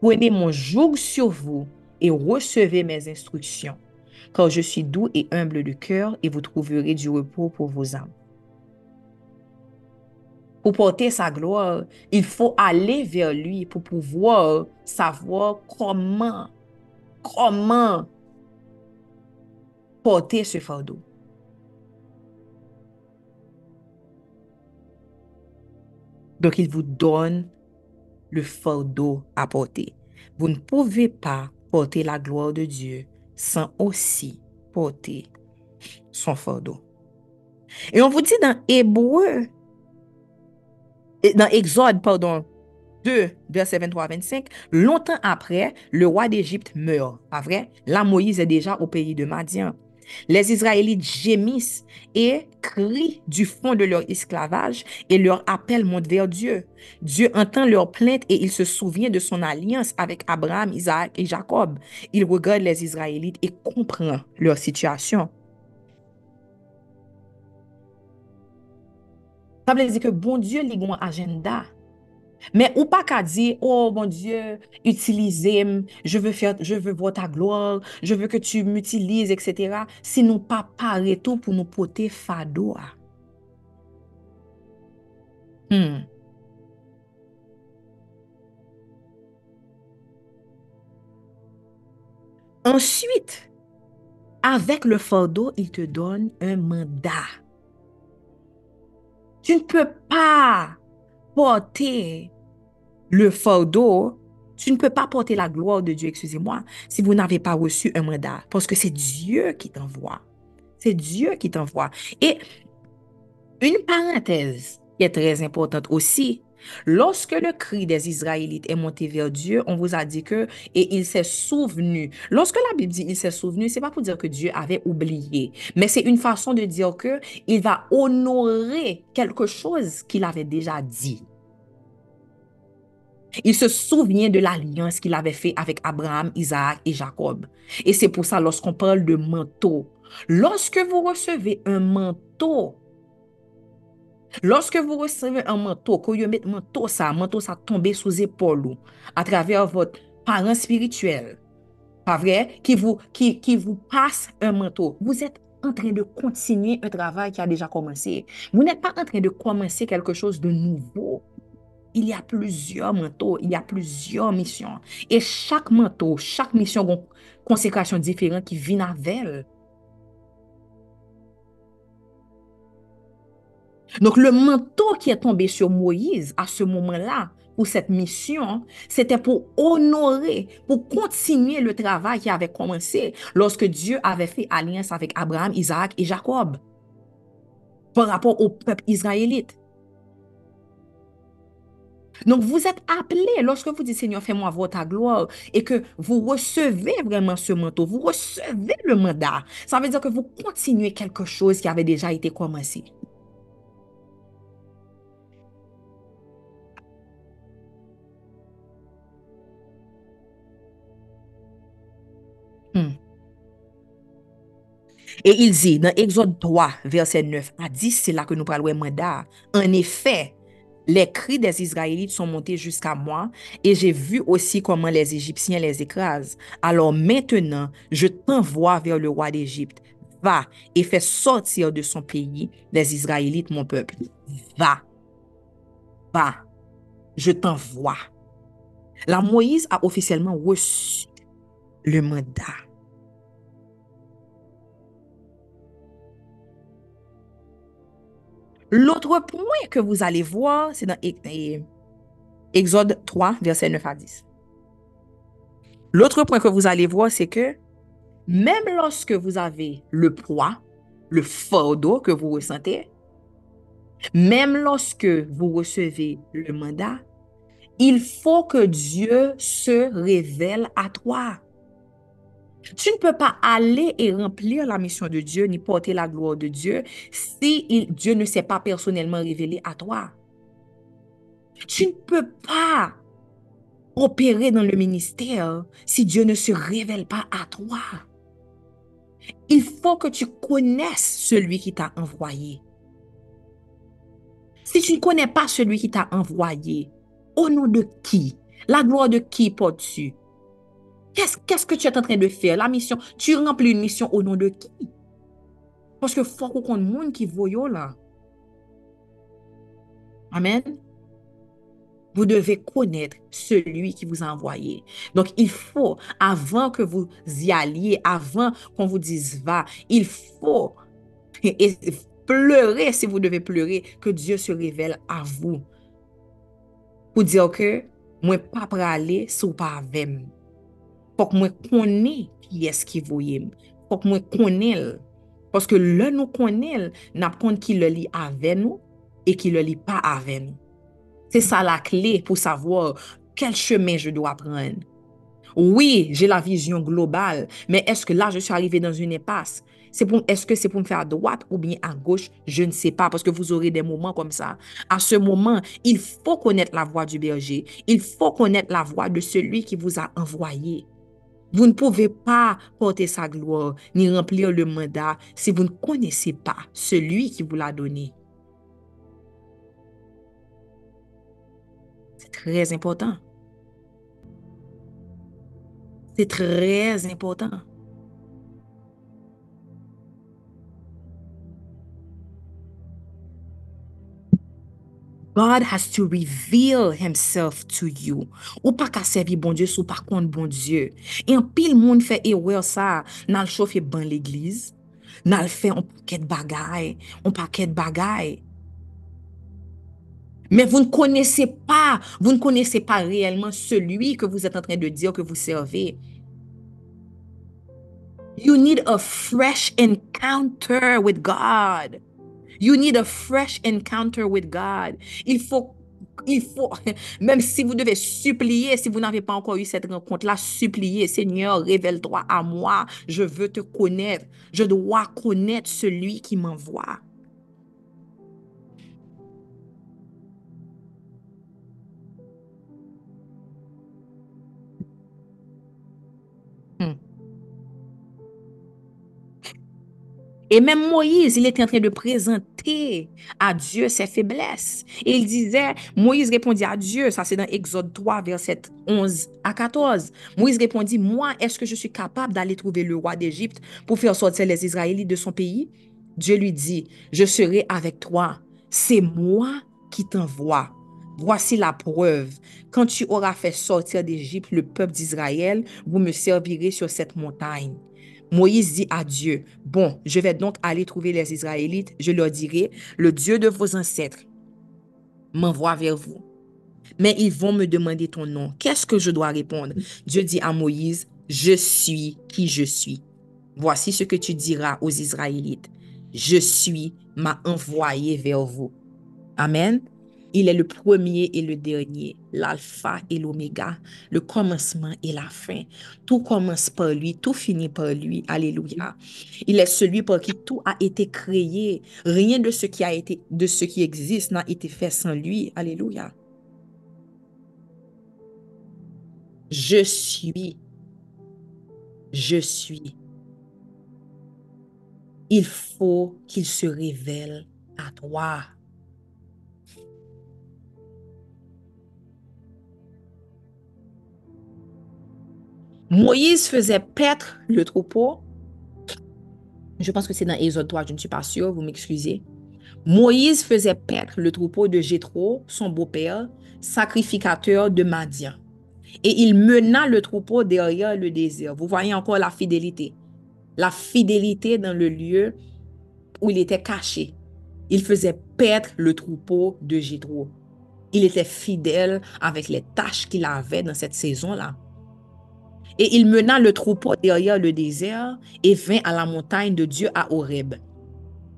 Prenez mon joug sur vous et recevez mes instructions, car je suis doux et humble de cœur, et vous trouverez du repos pour vos âmes. Pour porter sa gloire, il faut aller vers lui pour pouvoir savoir comment, comment porter ce fardeau. Donc, il vous donne le fardeau à porter. Vous ne pouvez pas porter la gloire de Dieu sans aussi porter son fardeau. Et on vous dit dans Hébreu, dans Exode, pardon, 2, verset 23 25, longtemps après, le roi d'Égypte meurt. Pas vrai? Là, Moïse est déjà au pays de Madian. Les Israélites gémissent et crient du fond de leur esclavage et leur appel monte vers Dieu. Dieu entend leur plainte et il se souvient de son alliance avec Abraham, Isaac et Jacob. Il regarde les Israélites et comprend leur situation. Ça veut dire que bon Dieu a agenda. Men ou pa ka di, oh mon dieu, utilizem, je veux, faire, je veux voir ta gloire, je veux que tu m'utilises, etc. Si nou pa pare tou pou nou pote fado a. Hmm. Ensuite, avec le fardeau, il te donne un mandat. Tu ne peux pas porter le fardeau, tu ne peux pas porter la gloire de Dieu, excusez-moi, si vous n'avez pas reçu un mandat, parce que c'est Dieu qui t'envoie. C'est Dieu qui t'envoie. Et une parenthèse qui est très importante aussi, Lorsque le cri des Israélites est monté vers Dieu, on vous a dit que, et il s'est souvenu. Lorsque la Bible dit il s'est souvenu, c'est pas pour dire que Dieu avait oublié, mais c'est une façon de dire que il va honorer quelque chose qu'il avait déjà dit. Il se souvient de l'alliance qu'il avait fait avec Abraham, Isaac et Jacob. Et c'est pour ça, lorsqu'on parle de manteau, lorsque vous recevez un manteau, Lorske vou reseve an manto, kou yo met manto sa, manteau, ça tombe sous épaule, à travers votre parent spirituel, pas vrai, qui vous, qui, qui vous passe un manteau, vous êtes en train de continuer un travail qui a déjà commencé. Vous n'êtes pas en train de commencer quelque chose de nouveau. Il y a plusieurs manteaux, il y a plusieurs missions. Et chaque manteau, chaque mission, consécration différente qui vient avec elle. Donc, le manteau qui est tombé sur Moïse à ce moment-là, pour cette mission, c'était pour honorer, pour continuer le travail qui avait commencé lorsque Dieu avait fait alliance avec Abraham, Isaac et Jacob par rapport au peuple israélite. Donc, vous êtes appelé, lorsque vous dites, Seigneur, fais-moi voir ta gloire, et que vous recevez vraiment ce manteau, vous recevez le mandat, ça veut dire que vous continuez quelque chose qui avait déjà été commencé. Et il dit, dans Exode 3, verset 9 à 10, c'est là que nous parlons mandat. En effet, les cris des Israélites sont montés jusqu'à moi, et j'ai vu aussi comment les Égyptiens les écrasent. Alors maintenant, je t'envoie vers le roi d'Égypte. Va et fais sortir de son pays les Israélites, mon peuple. Va. Va. Je t'envoie. La Moïse a officiellement reçu le mandat. L'autre point que vous allez voir, c'est dans Exode 3, verset 9 à 10. L'autre point que vous allez voir, c'est que même lorsque vous avez le poids, le fardeau que vous ressentez, même lorsque vous recevez le mandat, il faut que Dieu se révèle à toi. Tu ne peux pas aller et remplir la mission de Dieu ni porter la gloire de Dieu si Dieu ne s'est pas personnellement révélé à toi. Tu ne peux pas opérer dans le ministère si Dieu ne se révèle pas à toi. Il faut que tu connaisses celui qui t'a envoyé. Si tu ne connais pas celui qui t'a envoyé, au nom de qui? La gloire de qui portes-tu? Qu'est-ce que tu es en train de faire? La mission, tu remplis une mission au nom de qui? Parce que faut qu'on monde qui voyons là. Amen. Vous devez connaître celui qui vous a envoyé. Donc, il faut, avant que vous y alliez, avant qu'on vous dise va, il faut et pleurer si vous devez pleurer, que Dieu se révèle à vous. Pour dire que, moi, pas pour aller, sous pas avec Fok mwen kone ki eski voyem. Fok mwen kone l. Paske le nou kone l, nap kone ki le li ave nou, e ki le li pa ave nou. Se sa la kle pou savo kel chemen je do apren. Oui, j'ai la vision globale, mais est-ce que là, je suis arrivé dans une impasse? Est-ce est que c'est pour me faire à droite ou bien à gauche? Je ne sais pas, parce que vous aurez des moments comme ça. À ce moment, il faut connaître la voix du berger. Il faut connaître la voix de celui qui vous a envoyé. Vous ne pouvez pas porter sa gloire ni remplir le mandat si vous ne connaissez pas celui qui vous l'a donné. C'est très important. C'est très important. God has to reveal himself to you. Ou pa ka servi bon Diyo sou pa kont bon Diyo. E an pil moun fe ewe sa nan l chofe ban l'eglize, nan l fe an paket bagay, an paket bagay. Mais vous ne connaissez pas, vous ne connaissez pas réellement celui que vous êtes en train de dire que vous servez. You need a fresh encounter with God. You need a fresh encounter with God. Il faut, il faut, même si vous devez supplier, si vous n'avez pas encore eu cette rencontre-là, supplier, Seigneur, révèle-toi à moi. Je veux te connaître. Je dois connaître celui qui m'envoie. Et même Moïse, il était en train de présenter à Dieu ses faiblesses. Et il disait, Moïse répondit à Dieu, ça c'est dans Exode 3, verset 11 à 14. Moïse répondit, moi, est-ce que je suis capable d'aller trouver le roi d'Égypte pour faire sortir les Israélites de son pays? Dieu lui dit, je serai avec toi. C'est moi qui t'envoie. Voici la preuve. Quand tu auras fait sortir d'Égypte le peuple d'Israël, vous me servirez sur cette montagne. Moïse dit à Dieu, bon, je vais donc aller trouver les Israélites, je leur dirai, le Dieu de vos ancêtres m'envoie vers vous. Mais ils vont me demander ton nom. Qu'est-ce que je dois répondre? Dieu dit à Moïse, je suis qui je suis. Voici ce que tu diras aux Israélites. Je suis m'a envoyé vers vous. Amen. Il est le premier et le dernier, l'alpha et l'oméga, le commencement et la fin. Tout commence par lui, tout finit par lui. Alléluia. Il est celui par qui tout a été créé. Rien de ce qui a été, de ce qui existe n'a été fait sans lui. Alléluia. Je suis. Je suis. Il faut qu'il se révèle à toi. Moïse faisait paître le troupeau. Je pense que c'est dans Exode 3, je ne suis pas sûre, vous m'excusez. Moïse faisait paître le troupeau de Jétro, son beau-père, sacrificateur de Madian. Et il mena le troupeau derrière le désert. Vous voyez encore la fidélité. La fidélité dans le lieu où il était caché. Il faisait paître le troupeau de Jétro. Il était fidèle avec les tâches qu'il avait dans cette saison-là. Et il mena le troupeau derrière le désert et vint à la montagne de Dieu à Horeb.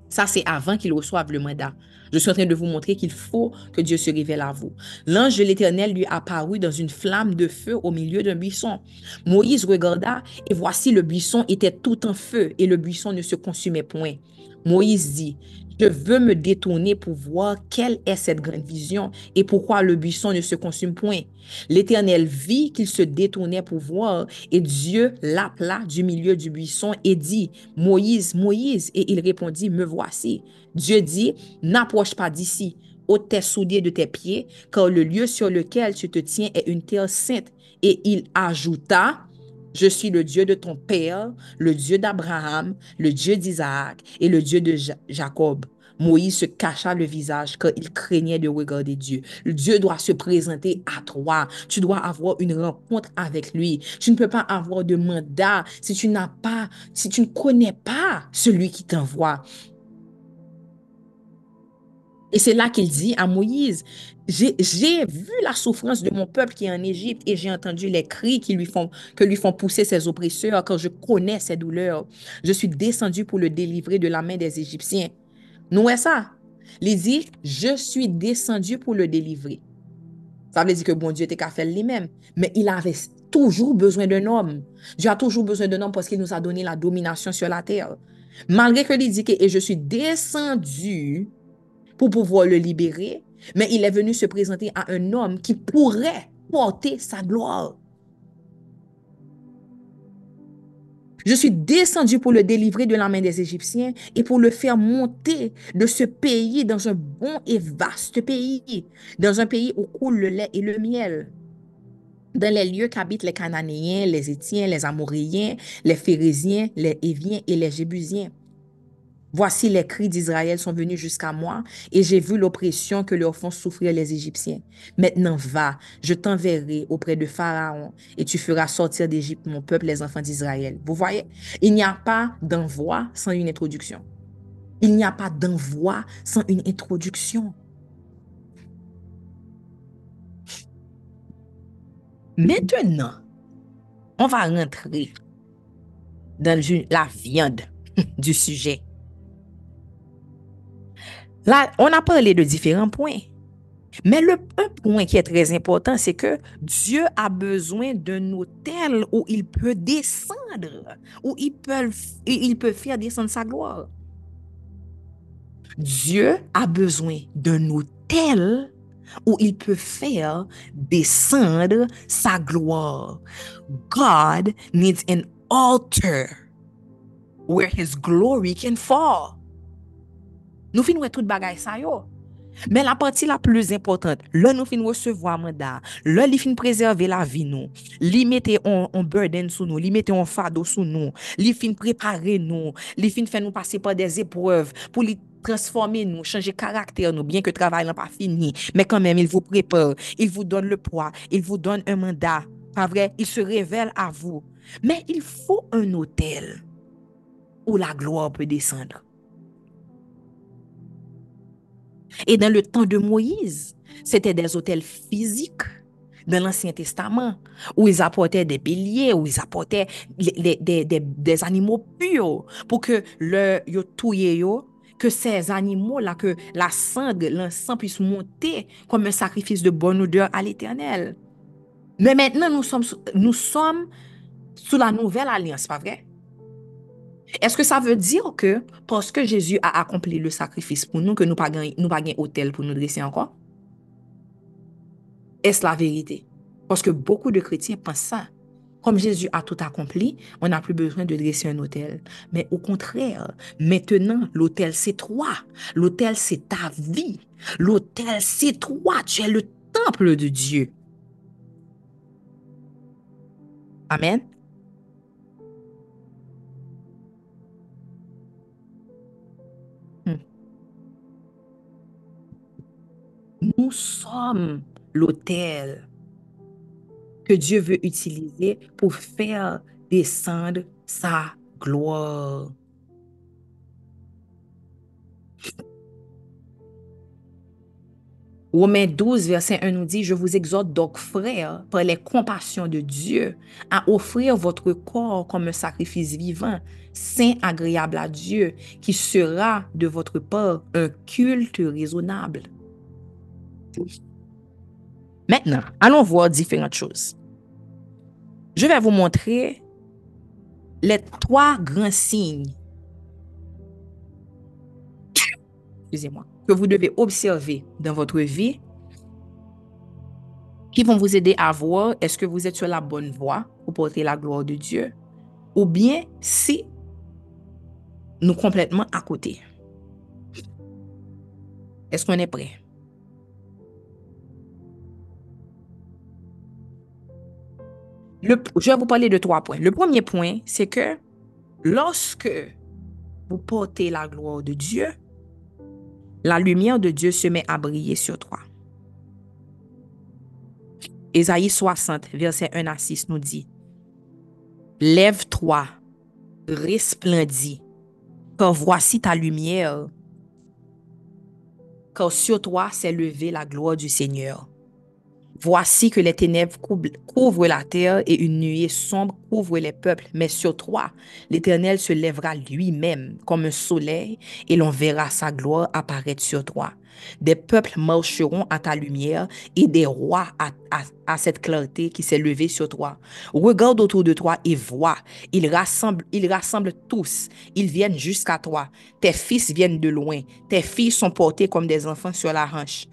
Ça, c'est avant qu'il reçoive le mandat. Je suis en train de vous montrer qu'il faut que Dieu se révèle à vous. L'ange de l'Éternel lui apparut dans une flamme de feu au milieu d'un buisson. Moïse regarda et voici le buisson était tout en feu et le buisson ne se consumait point. Moïse dit, je veux me détourner pour voir quelle est cette grande vision et pourquoi le buisson ne se consume point. L'Éternel vit qu'il se détournait pour voir et Dieu l'appela du milieu du buisson et dit, Moïse, Moïse, et il répondit, me voici. Dieu dit, n'approche pas d'ici, ôte tes souliers de tes pieds, car le lieu sur lequel tu te tiens est une terre sainte. Et il ajouta, je suis le Dieu de ton père, le Dieu d'Abraham, le Dieu d'Isaac et le Dieu de Jacob. Moïse se cacha le visage car il craignait de regarder Dieu. Dieu doit se présenter à toi. Tu dois avoir une rencontre avec lui. Tu ne peux pas avoir de mandat si tu n'as pas, si tu ne connais pas celui qui t'envoie. Et c'est là qu'il dit à Moïse, j'ai vu la souffrance de mon peuple qui est en Égypte et j'ai entendu les cris qui lui font, que lui font pousser ses oppresseurs quand je connais ses douleurs. Je suis descendu pour le délivrer de la main des Égyptiens. Nous, ça? Il dit, je suis descendu pour le délivrer. Ça veut dire que bon Dieu était qu'à faire lui-même. Mais il avait toujours besoin d'un homme. Dieu a toujours besoin d'un homme parce qu'il nous a donné la domination sur la terre. Malgré que dit que et je suis descendu pour pouvoir le libérer, mais il est venu se présenter à un homme qui pourrait porter sa gloire. Je suis descendu pour le délivrer de la main des Égyptiens et pour le faire monter de ce pays dans un bon et vaste pays, dans un pays où coule le lait et le miel. Dans les lieux qu'habitent les Cananéens, les Étiens, les Amoréens, les Phérésiens, les Éviens et les Jébusiens. Voici les cris d'Israël sont venus jusqu'à moi, et j'ai vu l'oppression que leur font souffrir les Égyptiens. Maintenant va, je t'enverrai auprès de Pharaon, et tu feras sortir d'Égypte mon peuple, les enfants d'Israël. Vous voyez, il n'y a pas d'envoi sans une introduction. Il n'y a pas d'envoi sans une introduction. Maintenant, on va rentrer dans la viande du sujet. Là, on a parlé de différents points. Mais le un point qui est très important, c'est que Dieu a besoin d'un hôtel où il peut descendre, où il peut, il peut faire descendre sa gloire. Dieu a besoin d'un hôtel où il peut faire descendre sa gloire. God needs an altar where his glory can fall. Nou fin wè tout bagay sa yo. Men la pati la plus important, lè nou fin resevo a manda, lè li fin prezerve la vi nou, li mette on, burden sou nou, li mette on fado sou nou, li fin prepare nou, li fin fè nou pase pa des epreuve pou li transforme nou, chanje karakter nou, bien ke travay lan pa fini, men quand il vou prepare, il vou don le poa, il vou don un manda, pa vre, Il se révèle a vou. Men il fò un hotel ou la gloa peut descendre. Et dans le temps de Moïse, c'était des hôtels physiques dans l'Ancien Testament, où ils apportaient des béliers, où ils apportaient les, les, des, des, animaux purs pour que le yo yo, que ces animaux-là, que la cendre, l'encens puisse monter comme un sacrifice de bonne odeur à l'éternel. Mais maintenant, nous sommes, nous sommes sous la nouvelle alliance, pas vrai? Est-ce que ça veut dire que parce que Jésus a accompli le sacrifice pour nous, que nous pas, nous pas hôtel pour nous dresser encore? Est-ce la vérité? Parce que beaucoup de chrétiens pensent ça. Comme Jésus a tout accompli, on n'a plus besoin de dresser un hôtel. Mais au contraire, maintenant, l'hôtel, c'est toi. L'hôtel, c'est ta vie. L'hôtel, c'est toi. Tu es le temple de Dieu. Amen. Nous sommes l'autel que Dieu veut utiliser pour faire descendre sa gloire. Romains 12, verset 1 nous dit, je vous exhorte donc, frères, par les compassions de Dieu, à offrir votre corps comme un sacrifice vivant, saint, agréable à Dieu, qui sera de votre part un culte raisonnable. Maintenant, allons voir différentes choses. Je vais vous montrer les trois grands signes excusez-moi, que vous devez observer dans votre vie qui vont vous aider à voir est-ce que vous êtes sur la bonne voie pour porter la gloire de Dieu ou bien si nous complètement à côté. Est-ce qu'on est prêt? Je vais vous parler de trois points. Le premier point, c'est que lorsque vous portez la gloire de Dieu, la lumière de Dieu se met à briller sur toi. Ésaïe 60, verset 1 à 6 nous dit, Lève-toi, resplendis, car voici ta lumière, car sur toi s'est levée la gloire du Seigneur. Voici que les ténèbres couvrent la terre et une nuée sombre couvre les peuples. Mais sur toi, l'Éternel se lèvera lui-même comme un soleil et l'on verra sa gloire apparaître sur toi. Des peuples marcheront à ta lumière et des rois à, cette clarté qui s'est levée sur toi. Regarde autour de toi et vois. Ils rassemblent, ils rassemblent tous. Ils viennent jusqu'à toi. Tes fils viennent de loin. Tes filles sont portées comme des enfants sur la hanche.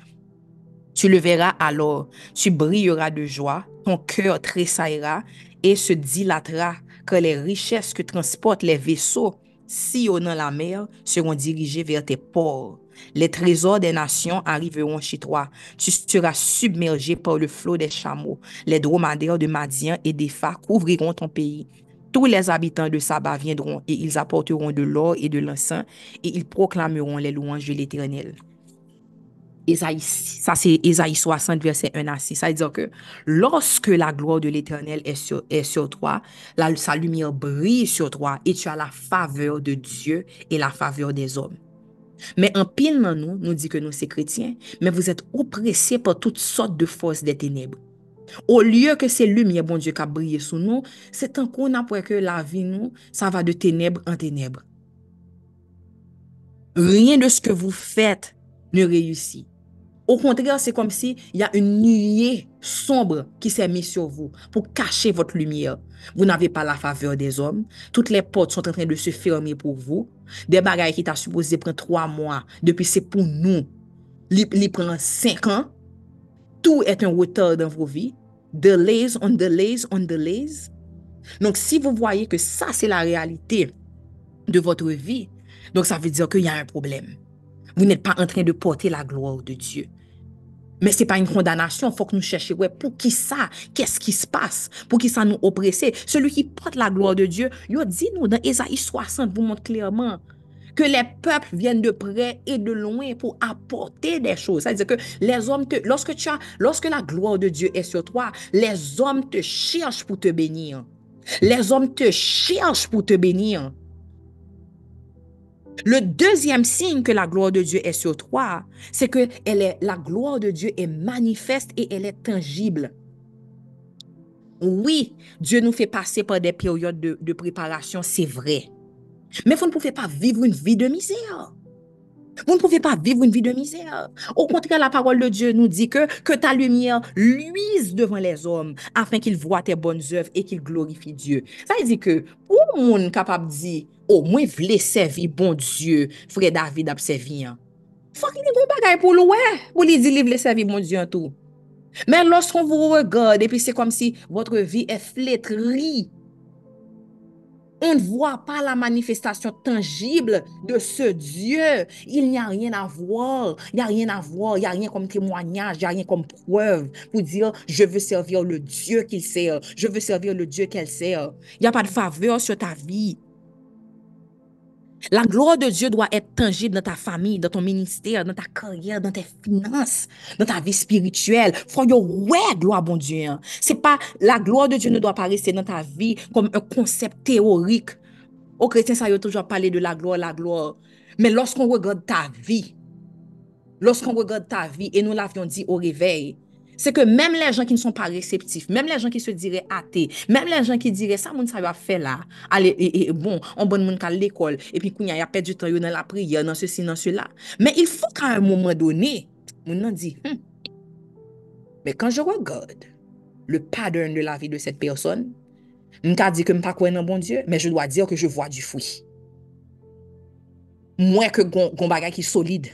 Tu le verras alors, tu brilleras de joie, ton cœur tressaillera et se dilatera, que les richesses que transportent les vaisseaux sillonnant la mer seront dirigées vers tes ports. Les trésors des nations arriveront chez toi. Tu seras submergé par le flot des chameaux. Les dromadaires de Madian et d'Epha couvriront ton pays. Tous les habitants de Saba viendront et ils apporteront de l'or et de l'encens et ils proclameront les louanges de l'Éternel ça c'est Esaïe 60, verset 1 à 6. Ça veut dire que lorsque la gloire de l'Éternel est sur, toi, sa lumière brille sur toi et tu as la faveur de Dieu et la faveur des hommes. Mais en pile nous, nous dit que nous sommes chrétiens, mais vous êtes oppressés par toutes sortes de forces des ténèbres. Au lieu que ces lumières, bon Dieu, qui a brillé sur nous, c'est encore n'importe que la vie, nous, ça va de ténèbres en ténèbres. Rien de ce que vous faites ne réussit. Au contraire, c'est comme si il y a une nuée sombre qui s'est mise sur vous pour cacher votre lumière. Vous n'avez pas la faveur des hommes. Toutes les portes sont en train de se fermer pour vous. Des bagailles qui t'a supposé prendre trois mois, depuis c'est pour nous. Il prend cinq ans. Tout est un retard dans vos vies. Delays on delays on delays. Donc, si vous voyez que ça, c'est la réalité de votre vie, donc ça veut dire qu'il y a un problème. Vous n'êtes pas en train de porter la gloire de Dieu. Mais ce n'est pas une condamnation. Il faut que nous cherchions pour qui ça, qu'est-ce qui se passe, pour qui ça nous oppresser. Celui qui porte la gloire de Dieu, il dit nous dans Ésaïe 60, vous montre clairement que les peuples viennent de près et de loin pour apporter des choses. C'est-à-dire que les hommes, te, lorsque, tu as, lorsque la gloire de Dieu est sur toi, les hommes te cherchent pour te bénir. Les hommes te cherchent pour te bénir. Le deuxième signe que la gloire de Dieu est sur toi, c'est que elle est, la gloire de Dieu est manifeste et elle est tangible. Oui, Dieu nous fait passer par des périodes de, de préparation, c'est vrai. Mais vous ne pouvez pas vivre une vie de misère. Vous ne pouvez pas vivre une vie de misère. Au contraire, la parole de Dieu nous dit que, que ta lumière luise devant les hommes afin qu'ils voient tes bonnes œuvres et qu'ils glorifient Dieu. Ça veut dire que pour monde capable de dire, au moins, voulez servir bon Dieu, frère David a servi. Faut qu'il y ait bon bagage pour louer, pour lui dire, voulez servir bon Dieu en tout. Mais lorsqu'on vous regarde, et puis c'est comme si votre vie est flétrie on ne voit pas la manifestation tangible de ce Dieu. Il n'y a rien à voir. Il n'y a rien à voir. Il n'y a rien comme témoignage. Il n'y a rien comme preuve pour dire je veux servir le Dieu qu'il sert. Je veux servir le Dieu qu'elle sert. Il n'y a pas de faveur sur ta vie. La gloire de Dieu doit être tangible dans ta famille, dans ton ministère, dans ta carrière, dans tes finances, dans ta vie spirituelle. Faut yo ouais, gloire bon Dieu. Hein. C'est pas, la gloire de Dieu ne doit pas rester dans ta vie comme un concept théorique. Aux chrétiens, ça y a toujours parlé de la gloire, la gloire. Mais lorsqu'on regarde ta vie, lorsqu'on regarde ta vie, et nous l'avions dit au réveil, c'est que même les gens qui ne sont pas réceptifs, même les gens qui se diraient athées, même les gens qui diraient ça, mon ça va faire là, allez, et, et, bon, on bonne monde à l'école, et puis qu'il y a perdu du temps dans la prière, dans ceci, dans cela. Mais il faut qu'à un moment donné, mon dit, hmm. mais quand je regarde le pattern de la vie de cette personne, je ne dit que je ne pas un bon Dieu, mais je dois dire que je vois du fruit. Moins que gon, gon bagay qui est solide.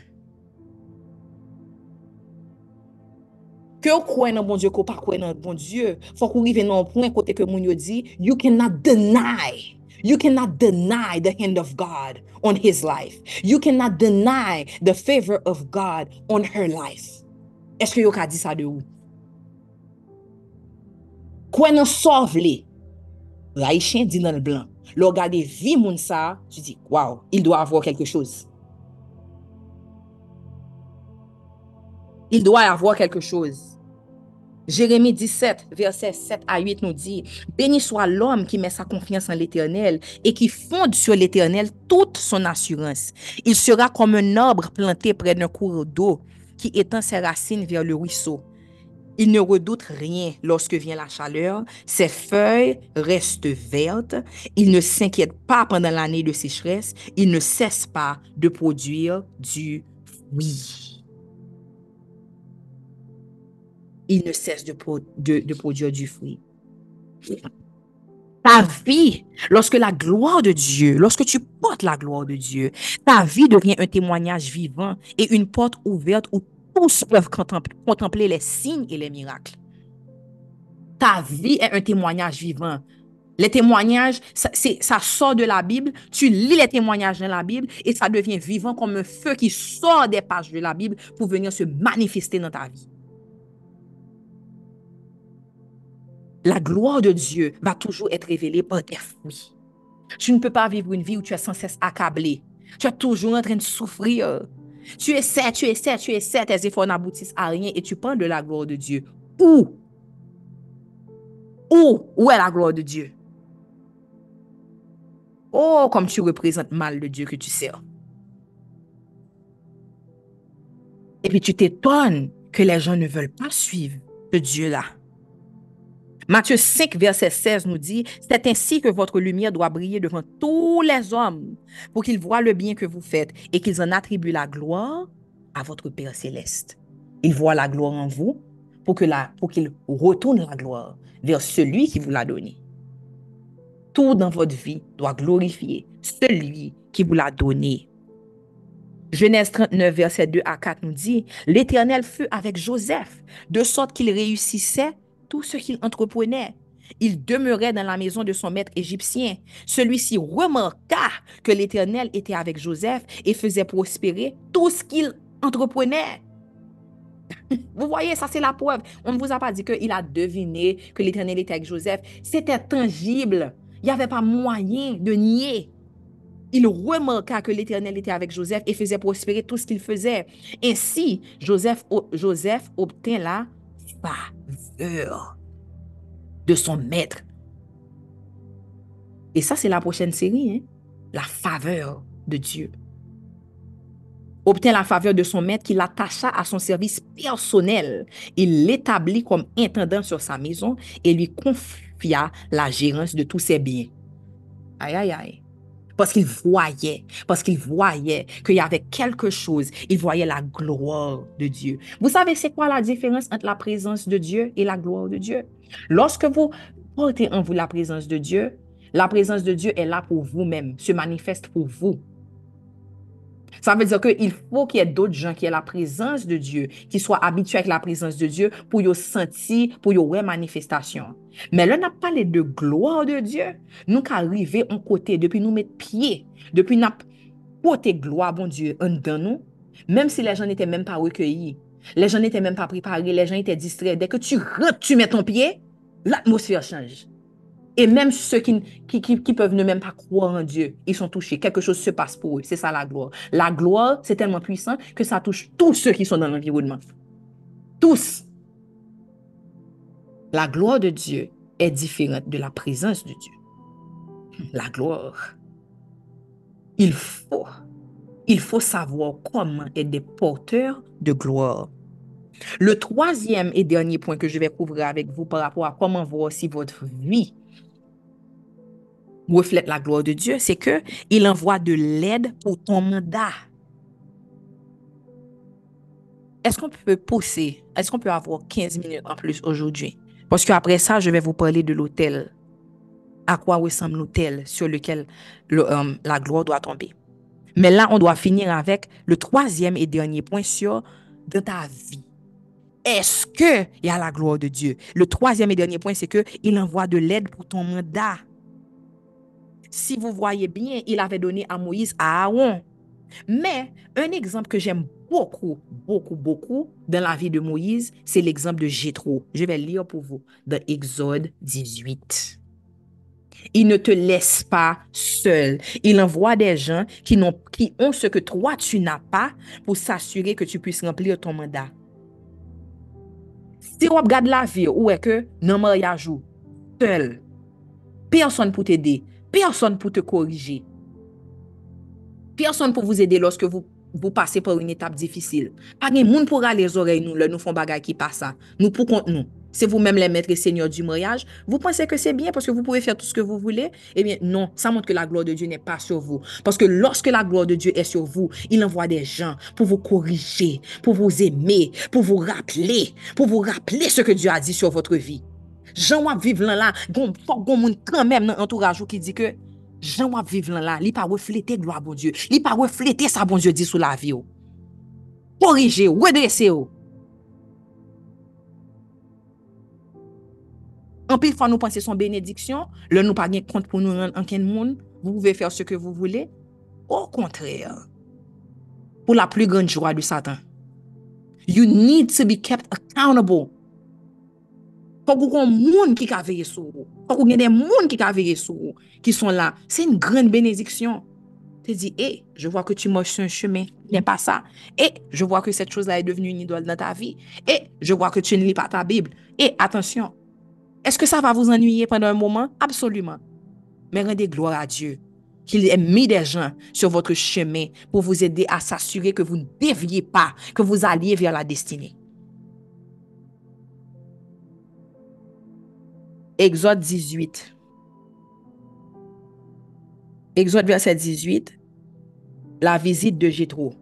Ke ou kwen nan bon Diyo, ke ou pa kwen nan bon Diyo, fok ou rive nan pwen kote ke moun yo di, you cannot deny. You cannot deny the hand of God on his life. You cannot deny the favor of God on her life. Eske yo ka di sa de ou? Kwen nan sov li, ray chen di nan blan. Lo gade vi moun sa, tu di, waw, il do avwa kelke chouz. Il do avwa kelke chouz. Jérémie 17, verset 7 à 8 nous dit, Béni soit l'homme qui met sa confiance en l'Éternel et qui fonde sur l'Éternel toute son assurance. Il sera comme un arbre planté près d'un cours d'eau qui étend ses racines vers le ruisseau. Il ne redoute rien lorsque vient la chaleur. Ses feuilles restent vertes. Il ne s'inquiète pas pendant l'année de sécheresse. Il ne cesse pas de produire du fruit. Il ne cesse de, produire du fruit. Ta vie, lorsque la gloire de Dieu, lorsque tu portes la gloire de Dieu, ta vie devient un témoignage vivant et une porte ouverte où tous peuvent contempler les signes et les miracles. Ta vie est un témoignage vivant. Les témoignages, ça, ça, sort de la Bible, tu lis les témoignages dans la Bible et ça devient vivant comme un feu qui sort des pages de la Bible pour venir se manifester dans ta vie. La gloire de Dieu va toujours être révélée par tes fruits. Tu ne peux pas vivre une vie où tu es sans cesse accablé. Tu es toujours en train de souffrir. Tu essaies, tu essaies, tu essaies, tes efforts n'aboutissent à rien et tu parles de la gloire de Dieu. Où? Où? Où est la gloire de Dieu? Oh, comme tu représentes mal le Dieu que tu sers. Et puis tu t'étonnes que les gens ne veulent pas suivre ce Dieu-là. Matthieu 5, verset 16 nous dit, C'est ainsi que votre lumière doit briller devant tous les hommes pour qu'ils voient le bien que vous faites et qu'ils en attribuent la gloire à votre Père céleste. Ils voient la gloire en vous pour qu'il pour retourne la gloire vers celui qui vous l'a donné. Tout dans votre vie doit glorifier celui qui vous l'a donné. Genèse 39, verset 2 à 4 nous dit, L'Éternel fut avec Joseph, de sorte qu'il réussissait tout ce qu'il entreprenait. Il demeurait dans la maison de son maître égyptien. Celui-ci remarqua que l'Éternel était avec Joseph et faisait prospérer tout ce qu'il entreprenait. Vous voyez, ça c'est la preuve. On ne vous a pas dit qu'il a deviné que l'Éternel était avec Joseph. C'était tangible. Il n'y avait pas moyen de nier. Il remarqua que l'Éternel était avec Joseph et faisait prospérer tout ce qu'il faisait. Ainsi, Joseph, Joseph obtint la faveur de son maître. Et ça, c'est la prochaine série, hein? la faveur de Dieu. Obtient la faveur de son maître qui l'attacha à son service personnel. Il l'établit comme intendant sur sa maison et lui confia la gérance de tous ses biens. Aïe, aïe, aïe. Parce qu'il voyait, parce qu'il voyait qu'il y avait quelque chose. Il voyait la gloire de Dieu. Vous savez, c'est quoi la différence entre la présence de Dieu et la gloire de Dieu? Lorsque vous portez en vous la présence de Dieu, la présence de Dieu est là pour vous-même, se manifeste pour vous. Ça veut dire qu'il faut qu'il y ait d'autres gens qui aient la présence de Dieu, qui soient habitués avec la présence de Dieu pour y sentir, pour y voir manifestation. Mais là, on a parlé de gloire de Dieu. Nous arriver en côté, depuis nous mettre pied, depuis nous porter gloire, bon Dieu, en dedans nous, même si gens n'étaient même pas recueillis, les gens n'étaient même pas préparés, les gens étaient distraits. Dès que tu rentres, tu mets ton pied, l'atmosphère change. Et même ceux qui, qui, qui, peuvent ne même pas croire en Dieu, ils sont touchés. Quelque chose se passe pour eux. C'est ça la gloire. La gloire, c'est tellement puissant que ça touche tous ceux qui sont dans l'environnement. Tous. La gloire de Dieu est différente de la présence de Dieu. La gloire. Il faut, il faut savoir comment être des porteurs de gloire. Le troisième et dernier point que je vais couvrir avec vous par rapport à comment voir si votre vie reflète la gloire de Dieu, c'est que il envoie de l'aide pour ton mandat. Est-ce qu'on peut pousser, est-ce qu'on peut avoir 15 minutes en plus aujourd'hui? Parce qu'après ça, je vais vous parler de l'hôtel. À quoi ressemble l'hôtel sur lequel euh, la gloire doit tomber. Mais là, on doit finir avec le troisième et dernier point sur de ta vie. Est-ce qu'il y a la gloire de Dieu? Le troisième et dernier point, c'est qu'il envoie de l'aide pour ton mandat. Si vous voyez bien, il avait donné à Moïse à Aaron. Mais un exemple que j'aime beaucoup, beaucoup, beaucoup dans la vie de Moïse, c'est l'exemple de Jétro. Je vais lire pour vous dans Exode 18. Il ne te laisse pas seul. Il envoie des gens qui, ont, qui ont ce que toi, tu n'as pas pour s'assurer que tu puisses remplir ton mandat. Si on regarde la vie, où est que non mariage seul, personne pour t'aider, personne pour te corriger. Personne pour vous aider lorsque vous pou pase pou yon etap difisil. Pa gen moun pou rale zorey nou le nou fon bagay ki pa sa. Nou pou kont nou. Se vous même les maîtres seigneurs du mariage, vous pensez que c'est bien parce que vous pouvez faire tout ce que vous voulez? Eh bien non, ça montre que la gloire de Dieu n'est pas sur vous. Parce que lorsque la gloire de Dieu est sur vous, il envoie des gens pour vous corriger, pour vous aimer, pour vous rappeler, pour vous rappeler ce que Dieu a dit sur votre vie. Jean wap vive lan la, goun fok goun moun kan mèm nan entourage ou ki di ke... jan wap vive lan la, li pa reflete gloa bon Diyo, li pa reflete sa bon Diyo di sou la vi yo. Korije yo, wedrese yo. Anpil fwa nou panse son benediksyon, lè nou pa gen kont pou nou an, anken moun, vous pouvez faire ce que vous voulez. Au contraire, pour la plus grande joie du Satan. You need to be kept accountable Fok ou kon moun ki ka veye sou ou. Fok ou gen den moun ki ka veye sou ou. Di, e, je vwa ke tu moj se un cheme. Yen pa sa. E, je vwa ke set chose la e devenu yon idol nan ta vi. E, je vwa ke tu ne li pa ta Bible. E, atensyon. Eske sa va vous ennuyer pendant un moment? Absolument. Men rende gloire a Dieu. Ki li emi de jan sur votre cheme pou vous ede a s'assure ke vous ne devye pa. Ke vous alliye via la destine. Exode 18. Exode verset 18. La visite de Jétro.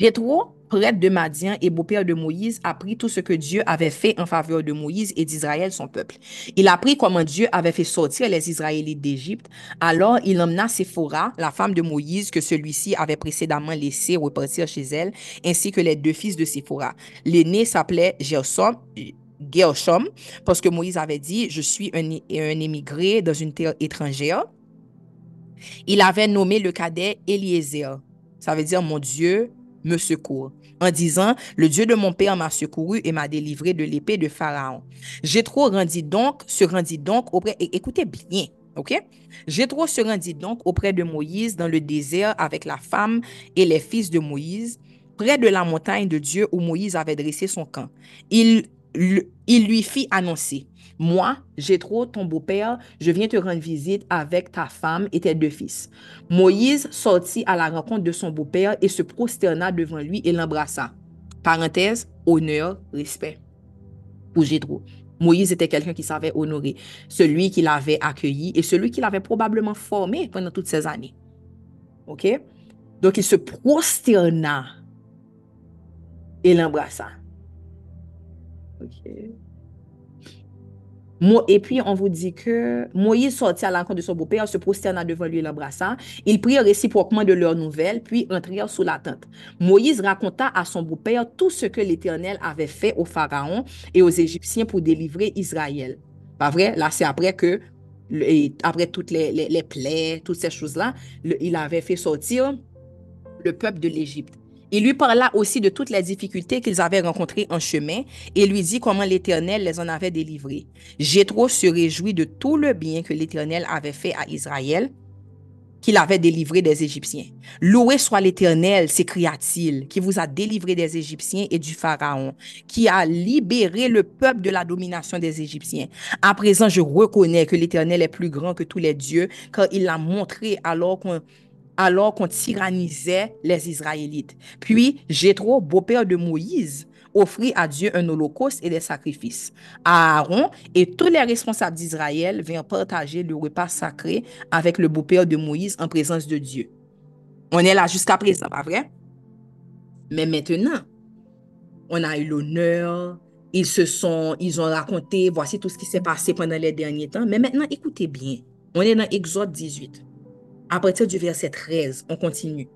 Jétro, prêtre de Madian et beau-père de Moïse, apprit tout ce que Dieu avait fait en faveur de Moïse et d'Israël, son peuple. Il apprit comment Dieu avait fait sortir les Israélites d'Égypte. Alors, il emmena Séphora, la femme de Moïse, que celui-ci avait précédemment laissé repartir chez elle, ainsi que les deux fils de Séphora. L'aîné s'appelait Gersom, Gershom, parce que Moïse avait dit, je suis un, un émigré dans une terre étrangère. Il avait nommé le cadet Eliezer. Ça veut dire, mon Dieu me secourt. En disant, le Dieu de mon père m'a secouru et m'a délivré de l'épée de Pharaon. Jétro donc, se rendit donc auprès, écoutez bien, ok? Jétro se rendit donc auprès de Moïse dans le désert avec la femme et les fils de Moïse, près de la montagne de Dieu où Moïse avait dressé son camp. Il il lui fit annoncer, moi, Jétro, ton beau-père, je viens te rendre visite avec ta femme et tes deux fils. Moïse sortit à la rencontre de son beau-père et se prosterna devant lui et l'embrassa. Parenthèse, honneur, respect pour Jétro. Moïse était quelqu'un qui savait honorer celui qui l'avait accueilli et celui qui l'avait probablement formé pendant toutes ces années. OK? Donc, il se prosterna et l'embrassa. Et puis, on vous dit que Moïse sortit à l'encontre de son beau-père, se prosterna devant lui et l'embrassa. Ils prirent réciproquement de leurs nouvelles, puis entrèrent sous la tente. Moïse raconta à son beau-père tout ce que l'Éternel avait fait au Pharaon et aux Égyptiens pour délivrer Israël. Pas vrai? Là, c'est après que, après toutes les plaies, toutes ces choses-là, il avait fait sortir le peuple de l'Égypte. Il lui parla aussi de toutes les difficultés qu'ils avaient rencontrées en chemin et lui dit comment l'Éternel les en avait délivrés. Jétro se réjouit de tout le bien que l'Éternel avait fait à Israël, qu'il avait délivré des Égyptiens. Loué soit l'Éternel, s'écria-t-il, qui vous a délivré des Égyptiens et du Pharaon, qui a libéré le peuple de la domination des Égyptiens. À présent, je reconnais que l'Éternel est plus grand que tous les dieux, car il l'a montré alors qu'on alors qu'on tyrannisait les Israélites. Puis Jétro, beau-père de Moïse, offrit à Dieu un holocauste et des sacrifices. Aaron et tous les responsables d'Israël vinrent partager le repas sacré avec le beau-père de Moïse en présence de Dieu. On est là jusqu'à présent, pas vrai? Mais maintenant, on a eu l'honneur, ils se sont, ils ont raconté, voici tout ce qui s'est passé pendant les derniers temps. Mais maintenant, écoutez bien, on est dans Exode 18. À partir du verset 13, on continue.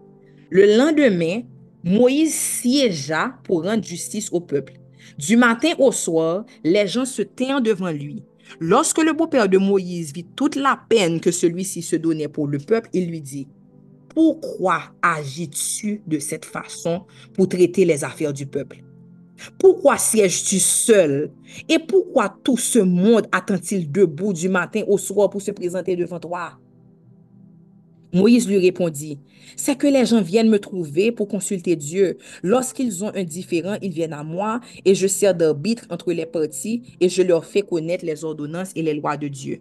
Le lendemain, Moïse siégea pour rendre justice au peuple. Du matin au soir, les gens se tinrent devant lui. Lorsque le beau-père de Moïse vit toute la peine que celui-ci se donnait pour le peuple, il lui dit, Pourquoi agis-tu de cette façon pour traiter les affaires du peuple? Pourquoi sièges-tu seul? Et pourquoi tout ce monde attend-il debout du matin au soir pour se présenter devant toi? Moïse lui répondit, c'est que les gens viennent me trouver pour consulter Dieu. Lorsqu'ils ont un différent, ils viennent à moi et je sers d'arbitre entre les parties et je leur fais connaître les ordonnances et les lois de Dieu.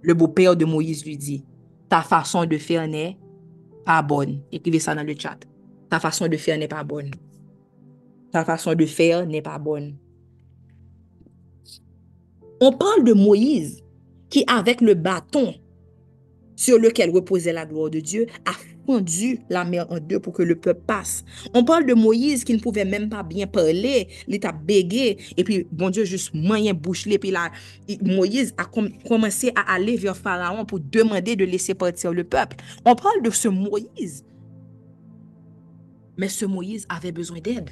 Le beau-père de Moïse lui dit, ta façon de faire n'est pas bonne. Écrivez ça dans le chat. Ta façon de faire n'est pas bonne. Ta façon de faire n'est pas bonne. On parle de Moïse qui, avec le bâton sur lequel reposait la gloire de Dieu, a fendu la mer en deux pour que le peuple passe. On parle de Moïse qui ne pouvait même pas bien parler, il était bégué, et puis bon Dieu juste moyen bouche puis là, Moïse a commencé à aller vers Pharaon pour demander de laisser partir le peuple. On parle de ce Moïse. Mais ce Moïse avait besoin d'aide.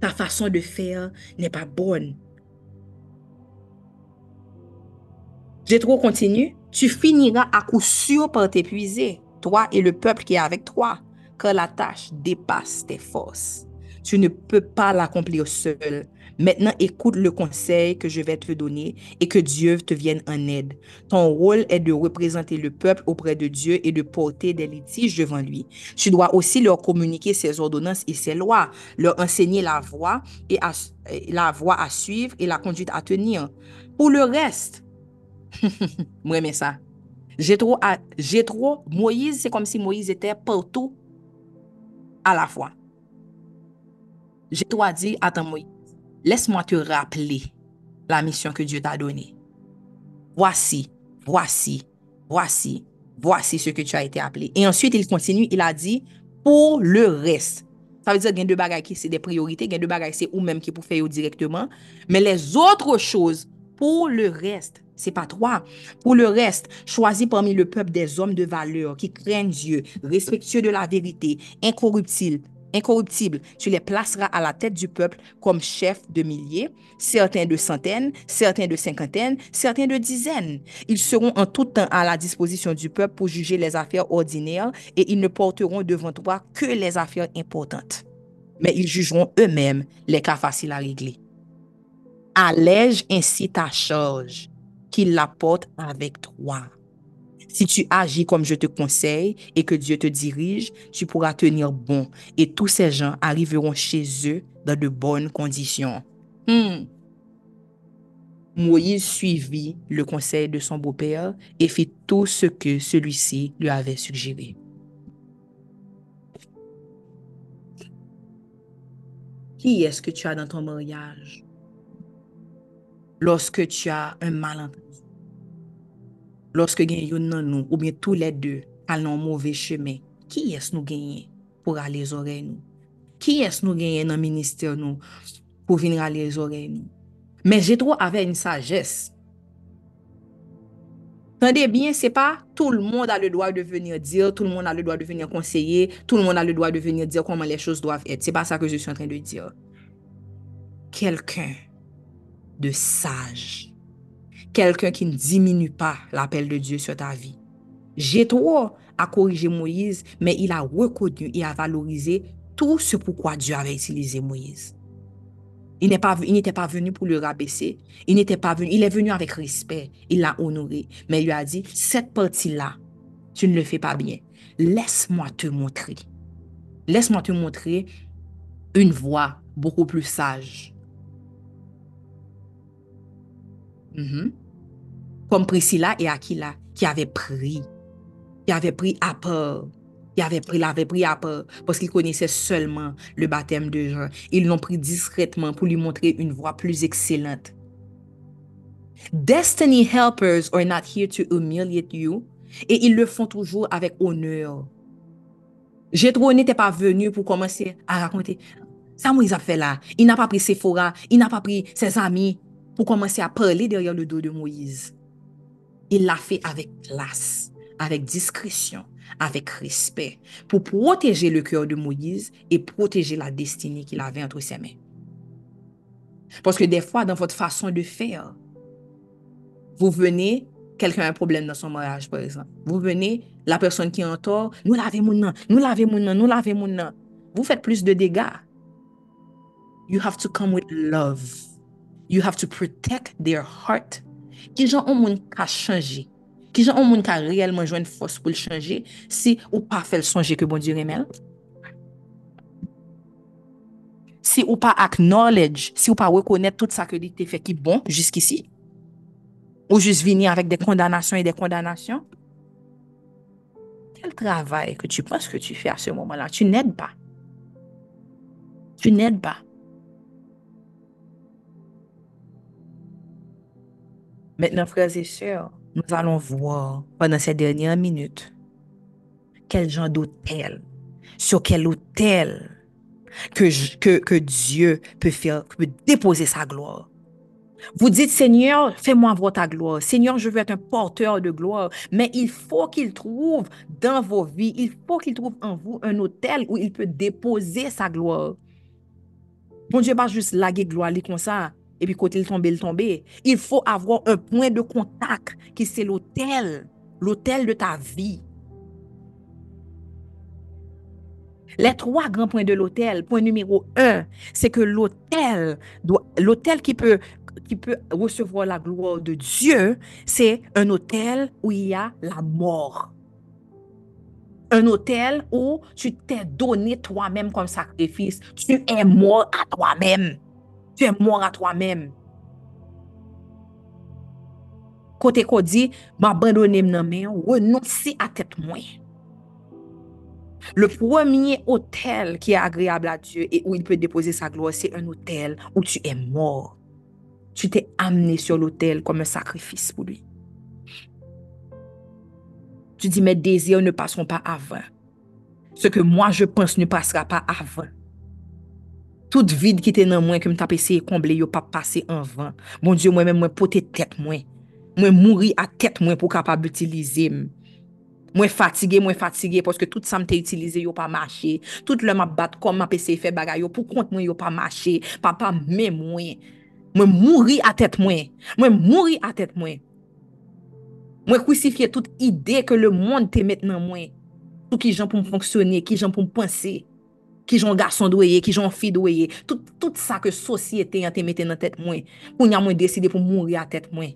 Ta façon de n'est pas bonne. Trop continue. Tu finiras à coup sûr par t'épuiser, toi et le peuple qui est avec toi, car la tâche dépasse tes forces. Tu ne peux pas l'accomplir seul. Maintenant, écoute le conseil que je vais te donner et que Dieu te vienne en aide. Ton rôle est de représenter le peuple auprès de Dieu et de porter des litiges devant lui. Tu dois aussi leur communiquer ses ordonnances et ses lois, leur enseigner la voie et la voie à suivre et la conduite à tenir. Pour le reste, Mwen men sa. Jetro, a, Jetro, Moïse, se kom si Moïse etè partou a la fwa. Jetro a di, atan Moïse, les mwa te rappele la misyon ke Diyo ta doni. Vwasi, vwasi, vwasi, vwasi se ke tu a etè appele. Et ensuite, il continue, il a di, pou le reste. Sa ve dire gen de bagay ki se de priorite, gen de bagay se ou menm ki pou feyo direktman, men les otre chose pou le reste. C'est pas toi. Pour le reste, choisis parmi le peuple des hommes de valeur qui craignent Dieu, respectueux de la vérité, incorruptibles. Tu les placeras à la tête du peuple comme chefs de milliers, certains de centaines, certains de cinquantaines, certains de dizaines. Ils seront en tout temps à la disposition du peuple pour juger les affaires ordinaires et ils ne porteront devant toi que les affaires importantes. Mais ils jugeront eux-mêmes les cas faciles à régler. Allège ainsi ta charge qu'il la porte avec toi. Si tu agis comme je te conseille et que Dieu te dirige, tu pourras tenir bon et tous ces gens arriveront chez eux dans de bonnes conditions. Hmm. Moïse suivit le conseil de son beau-père et fit tout ce que celui-ci lui avait suggéré. Qui est-ce que tu as dans ton mariage? Lorsque tu as un malentendu, loske gen yon nan nou, ou bien tou le de, al nan mouve cheme, ki es nou genye pou rale zorey nou? Ki es nou genye nan minister nou pou vin rale zorey nou? Men jetro avè yon sajes. Tande bien, se pa, tout le monde a le droit de venir dire, tout le monde a le droit de venir conseiller, tout le monde a le droit de venir dire comment les choses doivent être. Se pa sa que je suis en train de dire. Quelqu'un de sage quelqu'un qui ne diminue pas l'appel de Dieu sur ta vie. Jétro a corrigé Moïse, mais il a reconnu et a valorisé tout ce pourquoi Dieu avait utilisé Moïse. Il n'était pas, pas venu pour le rabaisser. Il n'était pas venu, il est venu avec respect. Il l'a honoré. Mais il lui a dit, cette partie-là, tu ne le fais pas bien. Laisse-moi te montrer. Laisse-moi te montrer une voix beaucoup plus sage. Mm comme Priscilla et Aquila, qui avaient pris, qui avaient pris à peur, qui avaient pris, l'avaient pris à peur, parce qu'ils connaissaient seulement le baptême de Jean. Ils l'ont pris discrètement pour lui montrer une voie plus excellente. Destiny helpers are not here to humiliate you, et ils le font toujours avec honneur. Jétro n'était pas venu pour commencer à raconter ça, moi, ils ont fait là. Il n'a pas pris Sephora, il n'a pas pris ses amis pour commencer à parler derrière le dos de Moïse. Il l'a fait avec classe, avec discrétion, avec respect, pour protéger le cœur de Moïse et protéger la destinée qu'il avait entre ses mains. Parce que des fois, dans votre façon de faire, vous venez, quelqu'un a un problème dans son mariage, par exemple. Vous venez, la personne qui est en tort, nous l'avons mon nous l'avons mon nous l'avons mon Vous faites plus de dégâts. You have to come with love. You have to protect their heart Ki jan ou moun ka chanje? Ki jan ou moun ka reyelman jwen fos pou l chanje si ou pa fel sonje ke bon di remel? Si ou pa acknowledge, si ou pa rekonet tout sa ke li te fe ki bon jiskisi? Ou jis vini avèk de kondanasyon e de kondanasyon? Kel travay ke tu pens ke tu fe a se moman la? Tu ned pa. Tu ned pa. Maintenant, frères et sœurs, nous allons voir pendant ces dernières minutes quel genre d'hôtel, sur quel hôtel que Dieu peut faire, peut déposer sa gloire. Vous dites, Seigneur, fais-moi voir ta gloire. Seigneur, je veux être un porteur de gloire. Mais il faut qu'il trouve dans vos vies, il faut qu'il trouve en vous un hôtel où il peut déposer sa gloire. Bon Dieu, pas juste laguer gloire comme ça, et puis côté il tombe, il tombe. Il faut avoir un point de contact qui c'est l'hôtel, l'hôtel de ta vie. Les trois grands points de l'hôtel. Point numéro un, c'est que l'hôtel, l'hôtel qui peut, qui peut recevoir la gloire de Dieu, c'est un hôtel où il y a la mort. Un hôtel où tu t'es donné toi-même comme sacrifice. Tu es mort à toi-même. tu es mort à toi-même. Côté qu'on dit, m'abandonner nan men, renoncer à tête moi. Le premier hôtel qui est agréable à Dieu et où il peut déposer sa gloire, c'est un hôtel où tu es mort. Tu t'es amené sur l'hôtel comme un sacrifice pour lui. Tu dis, mes désirs ne passeront pas avant. Ce que moi je pense ne passera pas avant. Tout vide ki te nan mwen ke m tap eseye komble yo pa pase an van. Bon Diyo mwen mwen mwen pote tet mwen. Mwen mouri a tet mwen pou kapab utilize m. Mwen fatige, mwen fatige, poske tout sa mte utilize yo pa mache. Tout le map bat kom map eseye fe bagay yo pou kont mwen yo pa mache. Papa mwen mwen. Mwen mouri a tet mwen. Mwen mouri a tet mwen. Mwen kousifiye tout ide ke le moun te met nan mwen. Tout ki jan pou m fonksyone, ki jan pou m pense. ki jon gason dweye, ki jon fi dweye, tout, tout sa ke sosyete yon te mette nan tet mwen, pou nyan mwen deside pou moun a tet mwen,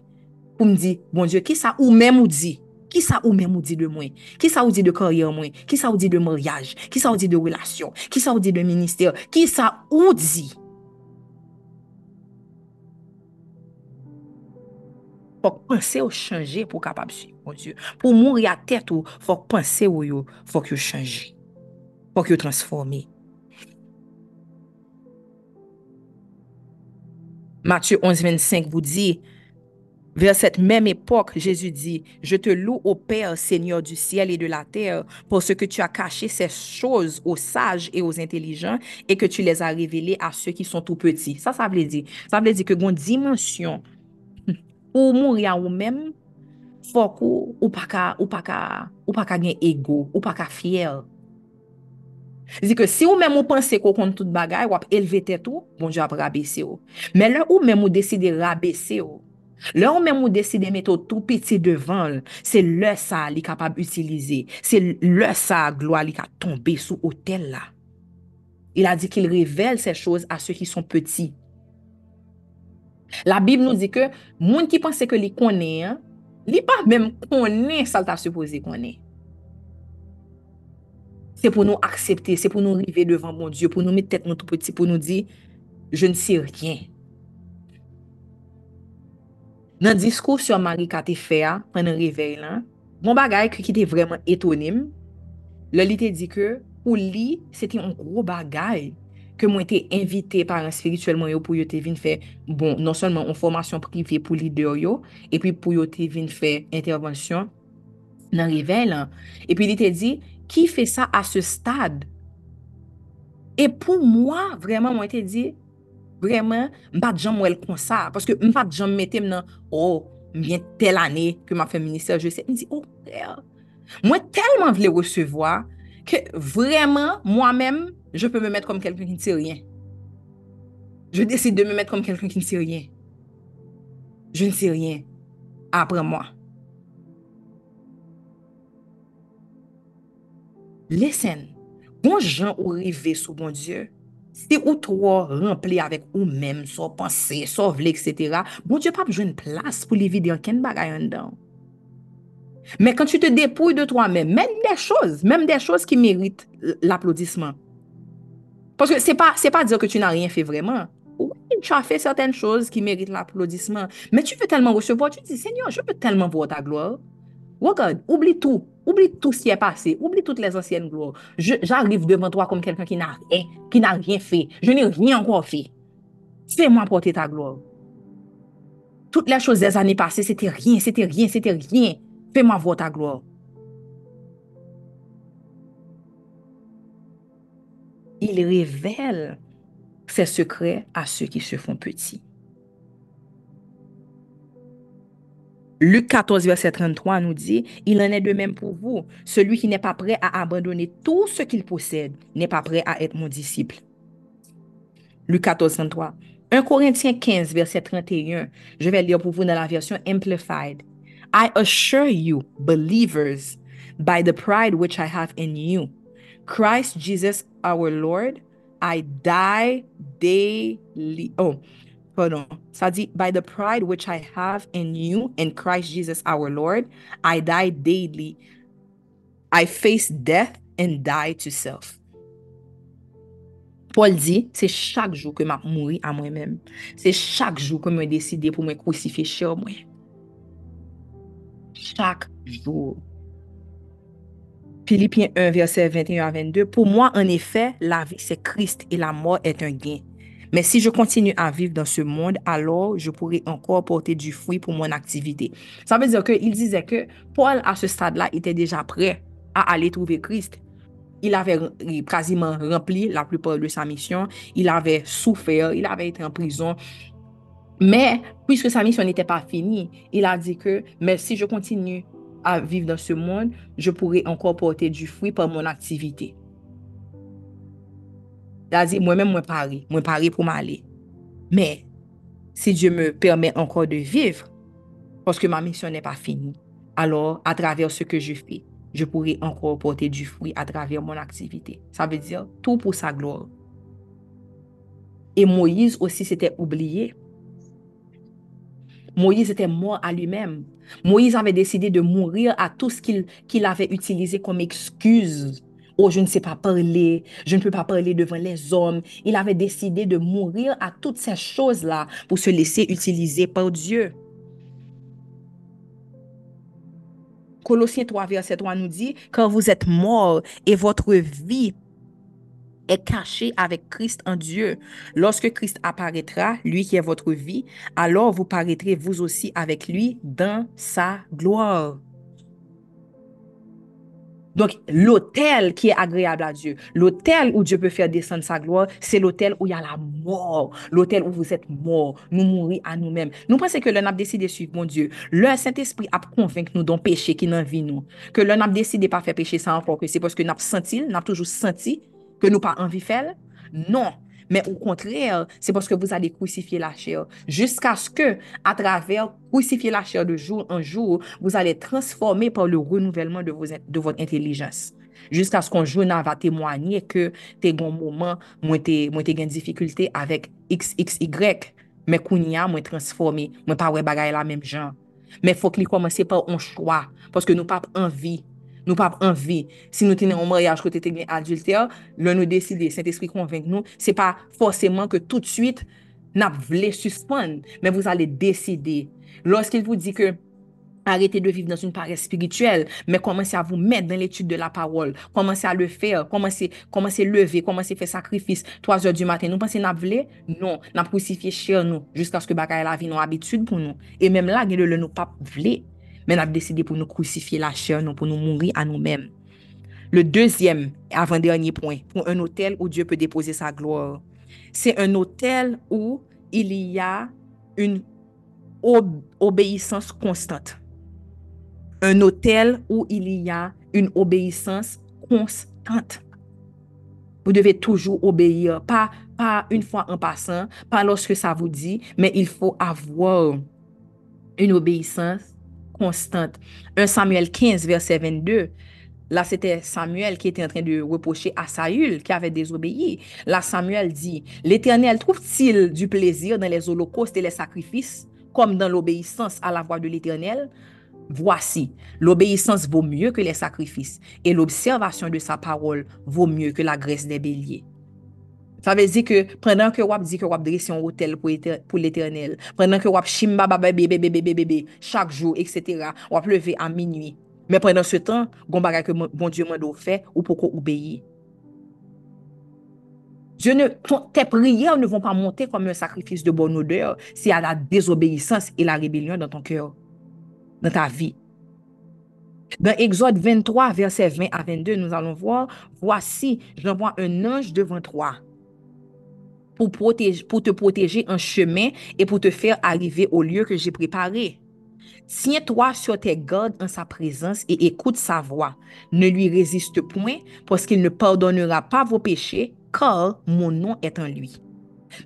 pou m di, bon Diyo, ki sa ou men mou di, ki sa ou men mou di de mwen, ki sa ou di de koryer mwen, ki sa ou di de moryaj, ki sa ou di de relasyon, ki sa ou di de minister, ki sa ou di, Fok pense ou chanje pou kapab si, bon Diyo, pou moun ri a tet ou, fok pense ou yo, fok yo chanje. Fok yo transformer. Matthieu 11, 25 vous dit, vers cette même époque, Jésus dit, je te loue au Père, Seigneur du ciel et de la terre, pour ce que tu as caché ces choses aux sages et aux intelligents et que tu les as révélées à ceux qui sont tout petits. Ça, ça veut dire. Ça veut dire que une dimension ou mourir ou même, faut ou pas qu'à, ou pas qu'à, ou pas gagner ego, ou pas qu'à fier. Zi ke si ou mèm ou panse ko kont tout bagay, wap elve tèt ou, bon di ap rabese ou. Mè lè ou mèm ou deside rabese ou, lè ou mèm ou deside meto tout piti devan, se lè sa li kapab utilize, se lè sa gloa li ka tombe sou hotel la. Il a di ki il revelle se chose a se ki son peti. La Bib nou di ke, moun ki panse ke li konen, li pa mèm konen sa lta supose konen. c'est pour nous accepter, c'est pour nous arriver devant mon Dieu, pour nous mettre tête notre petit, pour nous dire, je ne sais rien. Dans le discours sur Marie qui a été fait pendant le réveil, mon bagage qui était vraiment étonnant, le lit dit que pour lui, c'était un gros bagage que moi été invité par un spirituellement pour yo venir faire bon non seulement une formation privée pour leader yo et puis pour yo venir faire intervention dans le réveil et puis il était dit Ki fe sa a se stad? E pou mwa, vreman mwen te di, vreman, mpa djan mwen kon sa. Paske mpa djan metem nan, oh, mwen tel ane ke mwen fe minister, je se, mwen di, oh, frère. mwen telman vle resevoa, ke vreman, mwen men, je peux me mettre comme quelqu'un qui ne sait rien. Je décide de me mettre comme quelqu'un qui ne sait rien. Je ne sais rien. Après moi. Lesen, bon jan ou rive sou bon Diyo, se ou tro rempli avèk ou mèm, so panse, so vle, etc., bon Diyo pa pou jwen plas pou li vide yon ken bagay an dan. Men kan tu te depouy de toi mèm, mèm de chòz, mèm de chòz ki mérite l'applaudissement. Parce que c'est pas, pas dire que tu n'as rien fait vraiment. Oui, tu as fait certaines choses qui méritent l'applaudissement. Mais tu veux tellement recevoir, tu dis, Seigneur, je veux tellement voir ta gloire. Regarde, oublie tout. Oublie tout ce qui est passé. Oublie toutes les anciennes gloires. J'arrive devant toi comme quelqu'un qui n'a rien, qui n'a rien fait. Je n'ai rien encore fait. Fais-moi porter ta gloire. Toutes les choses des années passées, c'était rien, c'était rien, c'était rien. Fais-moi voir ta gloire. Il révèle ses secrets à ceux qui se font petits. Luc 14, verset 33 nous dit, il en est de même pour vous. Celui qui n'est pas prêt à abandonner tout ce qu'il possède n'est pas prêt à être mon disciple. Luc 14, 33. 1 Corinthiens 15, verset 31. Je vais lire pour vous dans la version Amplified. I assure you, believers, by the pride which I have in you, Christ Jesus our Lord, I die daily. Oh, pardon, sa di, by the pride which I have in you, in Christ Jesus our Lord, I die daily. I face death and die to self. Paul di, se chak jou ke m ap mouri a mwen men. Se chak jou ke m deside pou m kousife chè o mwen. Chak jou. Philippiens 1, verset 21-22, Pour moi, en effet, la vie c'est Christ et la mort est un gain. Mais si je continue à vivre dans ce monde, alors je pourrai encore porter du fruit pour mon activité. Ça veut dire qu'il disait que Paul, à ce stade-là, était déjà prêt à aller trouver Christ. Il avait quasiment rempli la plupart de sa mission. Il avait souffert, il avait été en prison. Mais puisque sa mission n'était pas finie, il a dit que, mais si je continue à vivre dans ce monde, je pourrai encore porter du fruit par mon activité. Il a dit, moi-même, moi pari, moi pari pour m'aller. Mais, si Dieu me permet encore de vivre, parce que ma mission n'est pas finie, alors, à travers ce que je fais, je pourrai encore porter du fruit à travers mon activité. Ça veut dire tout pour sa gloire. Et Moïse aussi s'était oublié. Moïse était mort à lui-même. Moïse avait décidé de mourir à tout ce qu'il avait utilisé comme excuse. Oh, je ne sais pas parler, je ne peux pas parler devant les hommes. Il avait décidé de mourir à toutes ces choses-là pour se laisser utiliser par Dieu. Colossiens 3, verset 3 nous dit, quand vous êtes mort et votre vie est cachée avec Christ en Dieu. Lorsque Christ apparaîtra, lui qui est votre vie, alors vous paraîtrez vous aussi avec lui dans sa gloire. Donc, l'autel qui est agréable à Dieu, l'autel où Dieu peut faire descendre sa gloire, c'est l'autel où il y a la mort, l'autel où vous êtes mort, nous mourir à nous-mêmes. Nous pensons que l'on a décidé de suivre mon Dieu. Le Saint-Esprit a convaincu nous d'un péché qui n'en vit nous. Que l'on a décidé de ne pas faire péché sans encore que c'est parce que nous avons senti, nous avons toujours senti que nous pas envie de faire. Non, Mais au contraire, c'est parce que vous allez crucifier la chair. Jusqu'à ce que, à travers crucifier la chair de jour en jour, vous allez transformer par le renouvellement de, vos, de votre intelligence. Jusqu'à ce qu'on journal va témoigner que t'es bon moment, moi t'es une difficulté avec X, X, Y. Mais qu'on y a, moi transformé, moi pas ouais bagaille la même genre. Mais faut qu'il commence par un choix. Parce que nous pas envie Nou pap anvi, si nou tenen an maryaj kote te gen adulter, lè nou deside, Saint-Esprit konvenk nou, se pa forceman ke tout suite nap vle suspande, men vous allez décider. Lorsqu'il vous dit que arrêtez de vivre dans une paresse spirituelle, mais commencez à vous mettre dans l'étude de la parole, commencez à le faire, commencez, commencez à lever, commencez à faire sacrifice, 3 heures du matin, nous pensez nap vle? Non, nap crucifié cher nous, jusqu'à ce que bagaille la vie nou habitude pou nou. Et même là, gen le le nou pap vle. Men ap deside pou nou krucifiye la chèr nou, pou nou mounri an nou men. Le deuxième, avant dernier point, pou un hotel ou Dieu peut déposer sa gloire. C'est un hotel ou il y a une obéissance constante. Un hotel ou il y a une obéissance constante. Vous devez toujours obéir, pas une fois en passant, pas lorsque ça vous dit, mais il faut avoir une obéissance constante. 1 Samuel 15, verset 22. Là, c'était Samuel qui était en train de reprocher à Saül qui avait désobéi. Là, Samuel dit, l'Éternel trouve-t-il du plaisir dans les holocaustes et les sacrifices comme dans l'obéissance à la voix de l'Éternel? Voici, l'obéissance vaut mieux que les sacrifices et l'observation de sa parole vaut mieux que la graisse des béliers. Sa vezi ke prendan ke wap di ke wap dresi yon hotel pou, pou l'Eternel, prendan ke wap shimba babay bebe bebe bebe bebe, chak jou, etc. Wap leve a minui. Men prendan se tan, goun bagay ke bon Diyo mwen do fe, ou poko oubeyi. Ne, ton, te prières ne vont pas monter comme un sacrifice de bonne odeur s'il y a la désobéissance et la rébellion dans ton cœur, dans ta vie. Dans Exode 23, versets 20 à 22, nous allons voir, voici, j'envoie un ange devant toi pour, te protéger en chemin et pour te faire arriver au lieu que j'ai préparé. Tiens-toi sur tes gardes en sa présence et écoute sa voix. Ne lui résiste point parce qu'il ne pardonnera pas vos péchés car mon nom est en lui.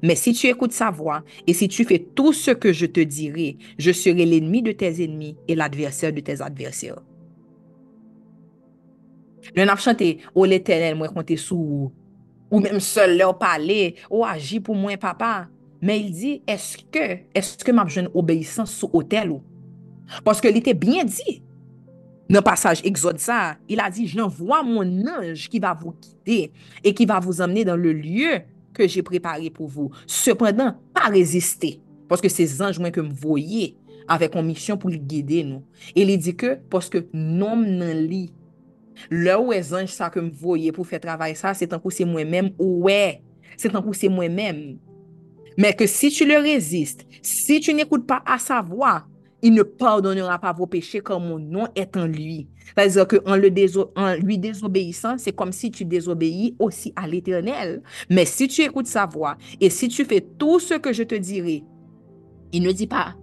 Mais si tu écoutes sa voix et si tu fais tout ce que je te dirai, je serai l'ennemi de tes ennemis et l'adversaire de tes adversaires. ou mèm sol lè ou pale, ou aji pou mwen papa. Men il di, eske, eske map jen obeysan sou hotel ou? Paske li te byen di. Nan passage exode sa, il a di, j'envoie mon anj ki va vous guider et ki va vous emmener dans le lieu que j'ai préparé pour vous. Cependant, pas résister. Paske se zanj mwen ke m'voye avèk an misyon pou li guider nou. Et li di ke, paske nom nan li Lè ou e zanj sa ke m voye pou fè travay sa, se tankou se mwen mèm, ouè, se tankou se mwen mèm. Mè ke si tu le reziste, si tu n'ekoute pa a sa voa, il ne pardonnera pas vos péchés quand mon nom est en lui. C'est-à-dire qu'en déso lui désobéissant, c'est comme si tu désobéis aussi à l'éternel. Mais si tu écoutes sa voix et si tu fais tout ce que je te dirai, il ne dit pas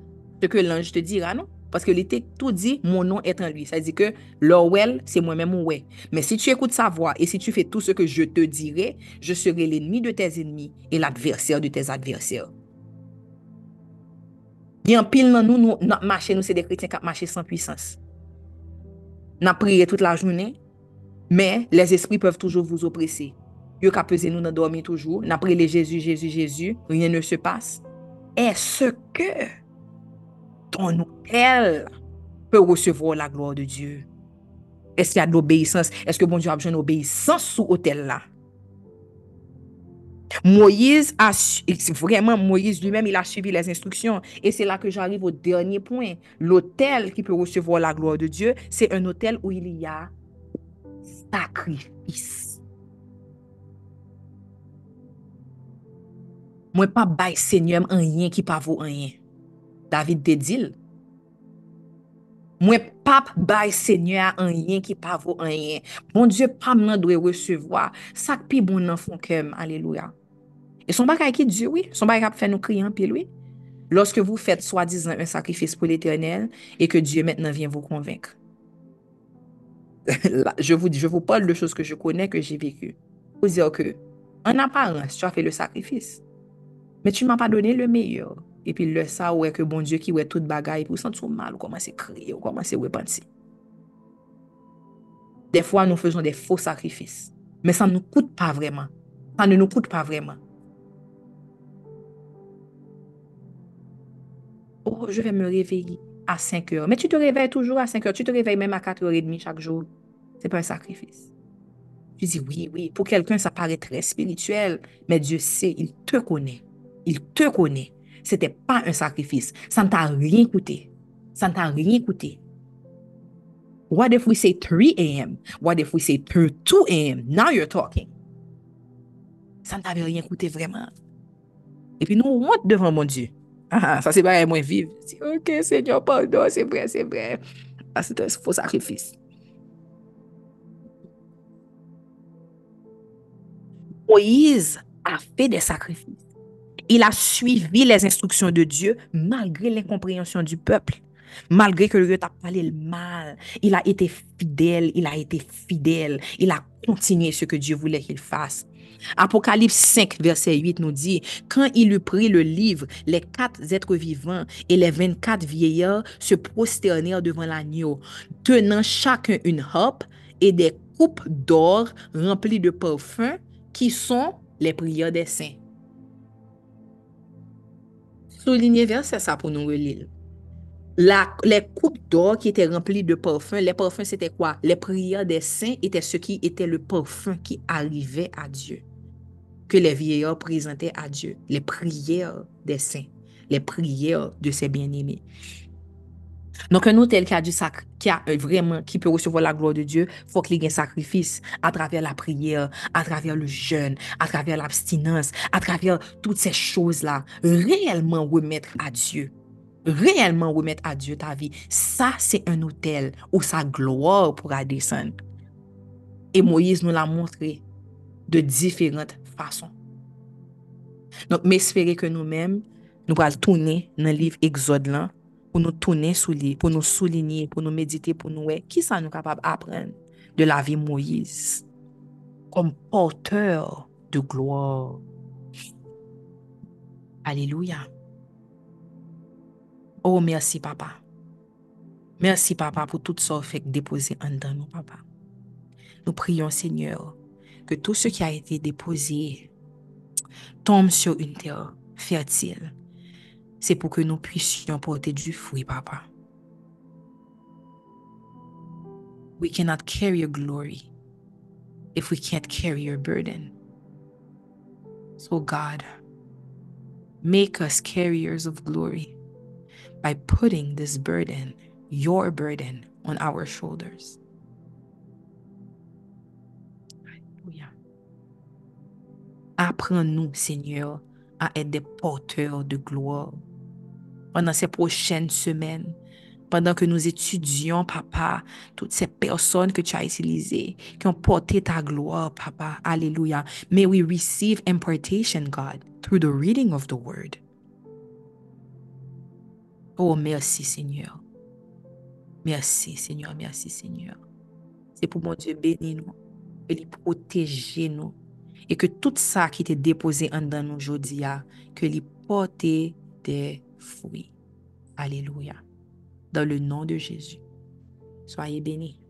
ce que l'ange te dira, non? Paske li te tout di, mon nom est en lui. Sa di ke, lor wel, se mwen men mwen we. Men si tu ekoute sa voix, et si tu fais tout ce que je te dirai, je serai l'ennemi de tes ennemis, et l'adversaire de tes adversaires. Gen pil nan nou, nou nan mache, nou se de kretien kap mache san puissance. Nan priye tout la jounen, men les esprits peuvent toujours vous oppresser. Yo ka pese nou nan dormi toujou, nan priye le Jésus, Jésus, Jésus, rien ne se passe. Et ce que... ton nou, el, peut recevoir la gloire de Dieu. Est-ce qu'il y a de l'obéissance? Est-ce que bon Dieu a besoin d'obéissance sous hôtel là? Moïse a, vraiment, Moïse lui-même, il a suivi les instructions. Et c'est là que j'arrive au dernier point. L'hôtel qui peut recevoir la gloire de Dieu, c'est un hôtel où il y a sacrifice. Moi, pas bail Seigneur, un rien qui pas vaut un rien. David te dil. mwen pap bay sènyè an yen ki pavou an yen. Mon Diyo pam nan dwe resevoa. sak pi bon nan fon kem, aleluya. E son bak a ki Diyo, oui, son bak a fè nou kriyan pi lwi. Lorske vou fèt swa dizan un sakrifis pou l'éternel, et que Dieu maintenant vyen vou konvenk. Là, je, vous, je vous parle de choses que je connais, que j'ai vécu. Vous dire que, en apparence, tu as fait le sakrifis, mais tu m'as pas donné le meilleur. epi lè sa wè ke bon Diyo ki wè tout bagay, epi ou sent sou mal, ou komanse kriye, ou komanse wè pansi. De fwa nou fezon de fò sakrifis, men san nou koute pa vreman, san nou koute pa vreman. Oh, je vais me réveiller à 5 heures. Mais tu te réveilles toujours à 5 heures. Tu te réveilles même à 4 heures et demie chaque jour. C'est pas un sacrifice. Tu dis oui, oui. Pour quelqu'un, ça paraît très spirituel. Mais Dieu sait, il te connaît. Il te connaît. Sete pa un sakrifis. San ta rien koute. San ta rien koute. What if we say 3 a.m.? What if we say 2 a.m.? Now you're talking. San ta ve rien koute vreman. E pi nou wot devan mon Diyo. Ah, sa se ba yon mwen viv. Si, ok, Seigneur, pardon, se bre, se bre. As se te fos sakrifis. Moïse a fe de sakrifis. Il a suivi les instructions de Dieu malgré l'incompréhension du peuple. Malgré que Dieu t'a parlé le mal, il a été fidèle, il a été fidèle, il a continué ce que Dieu voulait qu'il fasse. Apocalypse 5, verset 8 nous dit, Quand il eut pris le livre, les quatre êtres vivants et les 24 vieillards se prosternèrent devant l'agneau, tenant chacun une harpe et des coupes d'or remplies de parfums qui sont les prières des saints. souligne verset sa pou nou relil. La, les coupes d'or qui étaient remplies de parfums, les parfums c'était quoi? Les prières des saints étaient ce qui était le parfum qui arrivait à Dieu, que les vieillards présentaient à Dieu, les prières des saints, les prières de ses bien-aimés. Donc, un hôtel qui a du sac, qui a euh, vraiment, qui peut recevoir la gloire de Dieu, faut qu'il y ait un sacrifice à travers la prière, à travers le jeûne, à travers l'abstinence, à travers toutes ces choses-là. Réellement remettre à Dieu. Réellement remettre à Dieu ta vie. Ça, c'est un hôtel où sa gloire pourra descendre. Et Moïse nous l'a montré de différentes façons. Donc, m'espérer que nous-mêmes, nous allons tourner dans le livre Exode là pour nous tourner sous lui, pour nous souligner, pour nous méditer, pour nous voir qui ça nous capable d'apprendre de la vie Moïse comme porteur de gloire? Alléluia. Oh, merci, papa. Merci, papa, pour tout ça fait déposer en nous, papa. Nous prions, Seigneur, que tout ce qui a été déposé tombe sur une terre fertile. C'est pour que nous puissions porter du fruit, papa. We cannot carry your glory if we can't carry your burden. So, God, make us carriers of glory by putting this burden, your burden, on our shoulders. Apprends-nous, Seigneur, à être des porteurs de gloire. pendant ces prochaines semaines, pendant que nous étudions, papa, toutes ces personnes que tu as utilisées, qui ont porté ta gloire, papa. Alléluia. May we receive impartation, God, through the reading of the word. Oh, merci, Seigneur. Merci, Seigneur. Merci, Seigneur. C'est pour mon Dieu, bénir nous et lui protéger nous, et que tout ça qui était déposé en dans nous aujourd'hui, ah, que lui porte des fruits. Alléluia. Dans le nom de Jésus. Soyez bénis.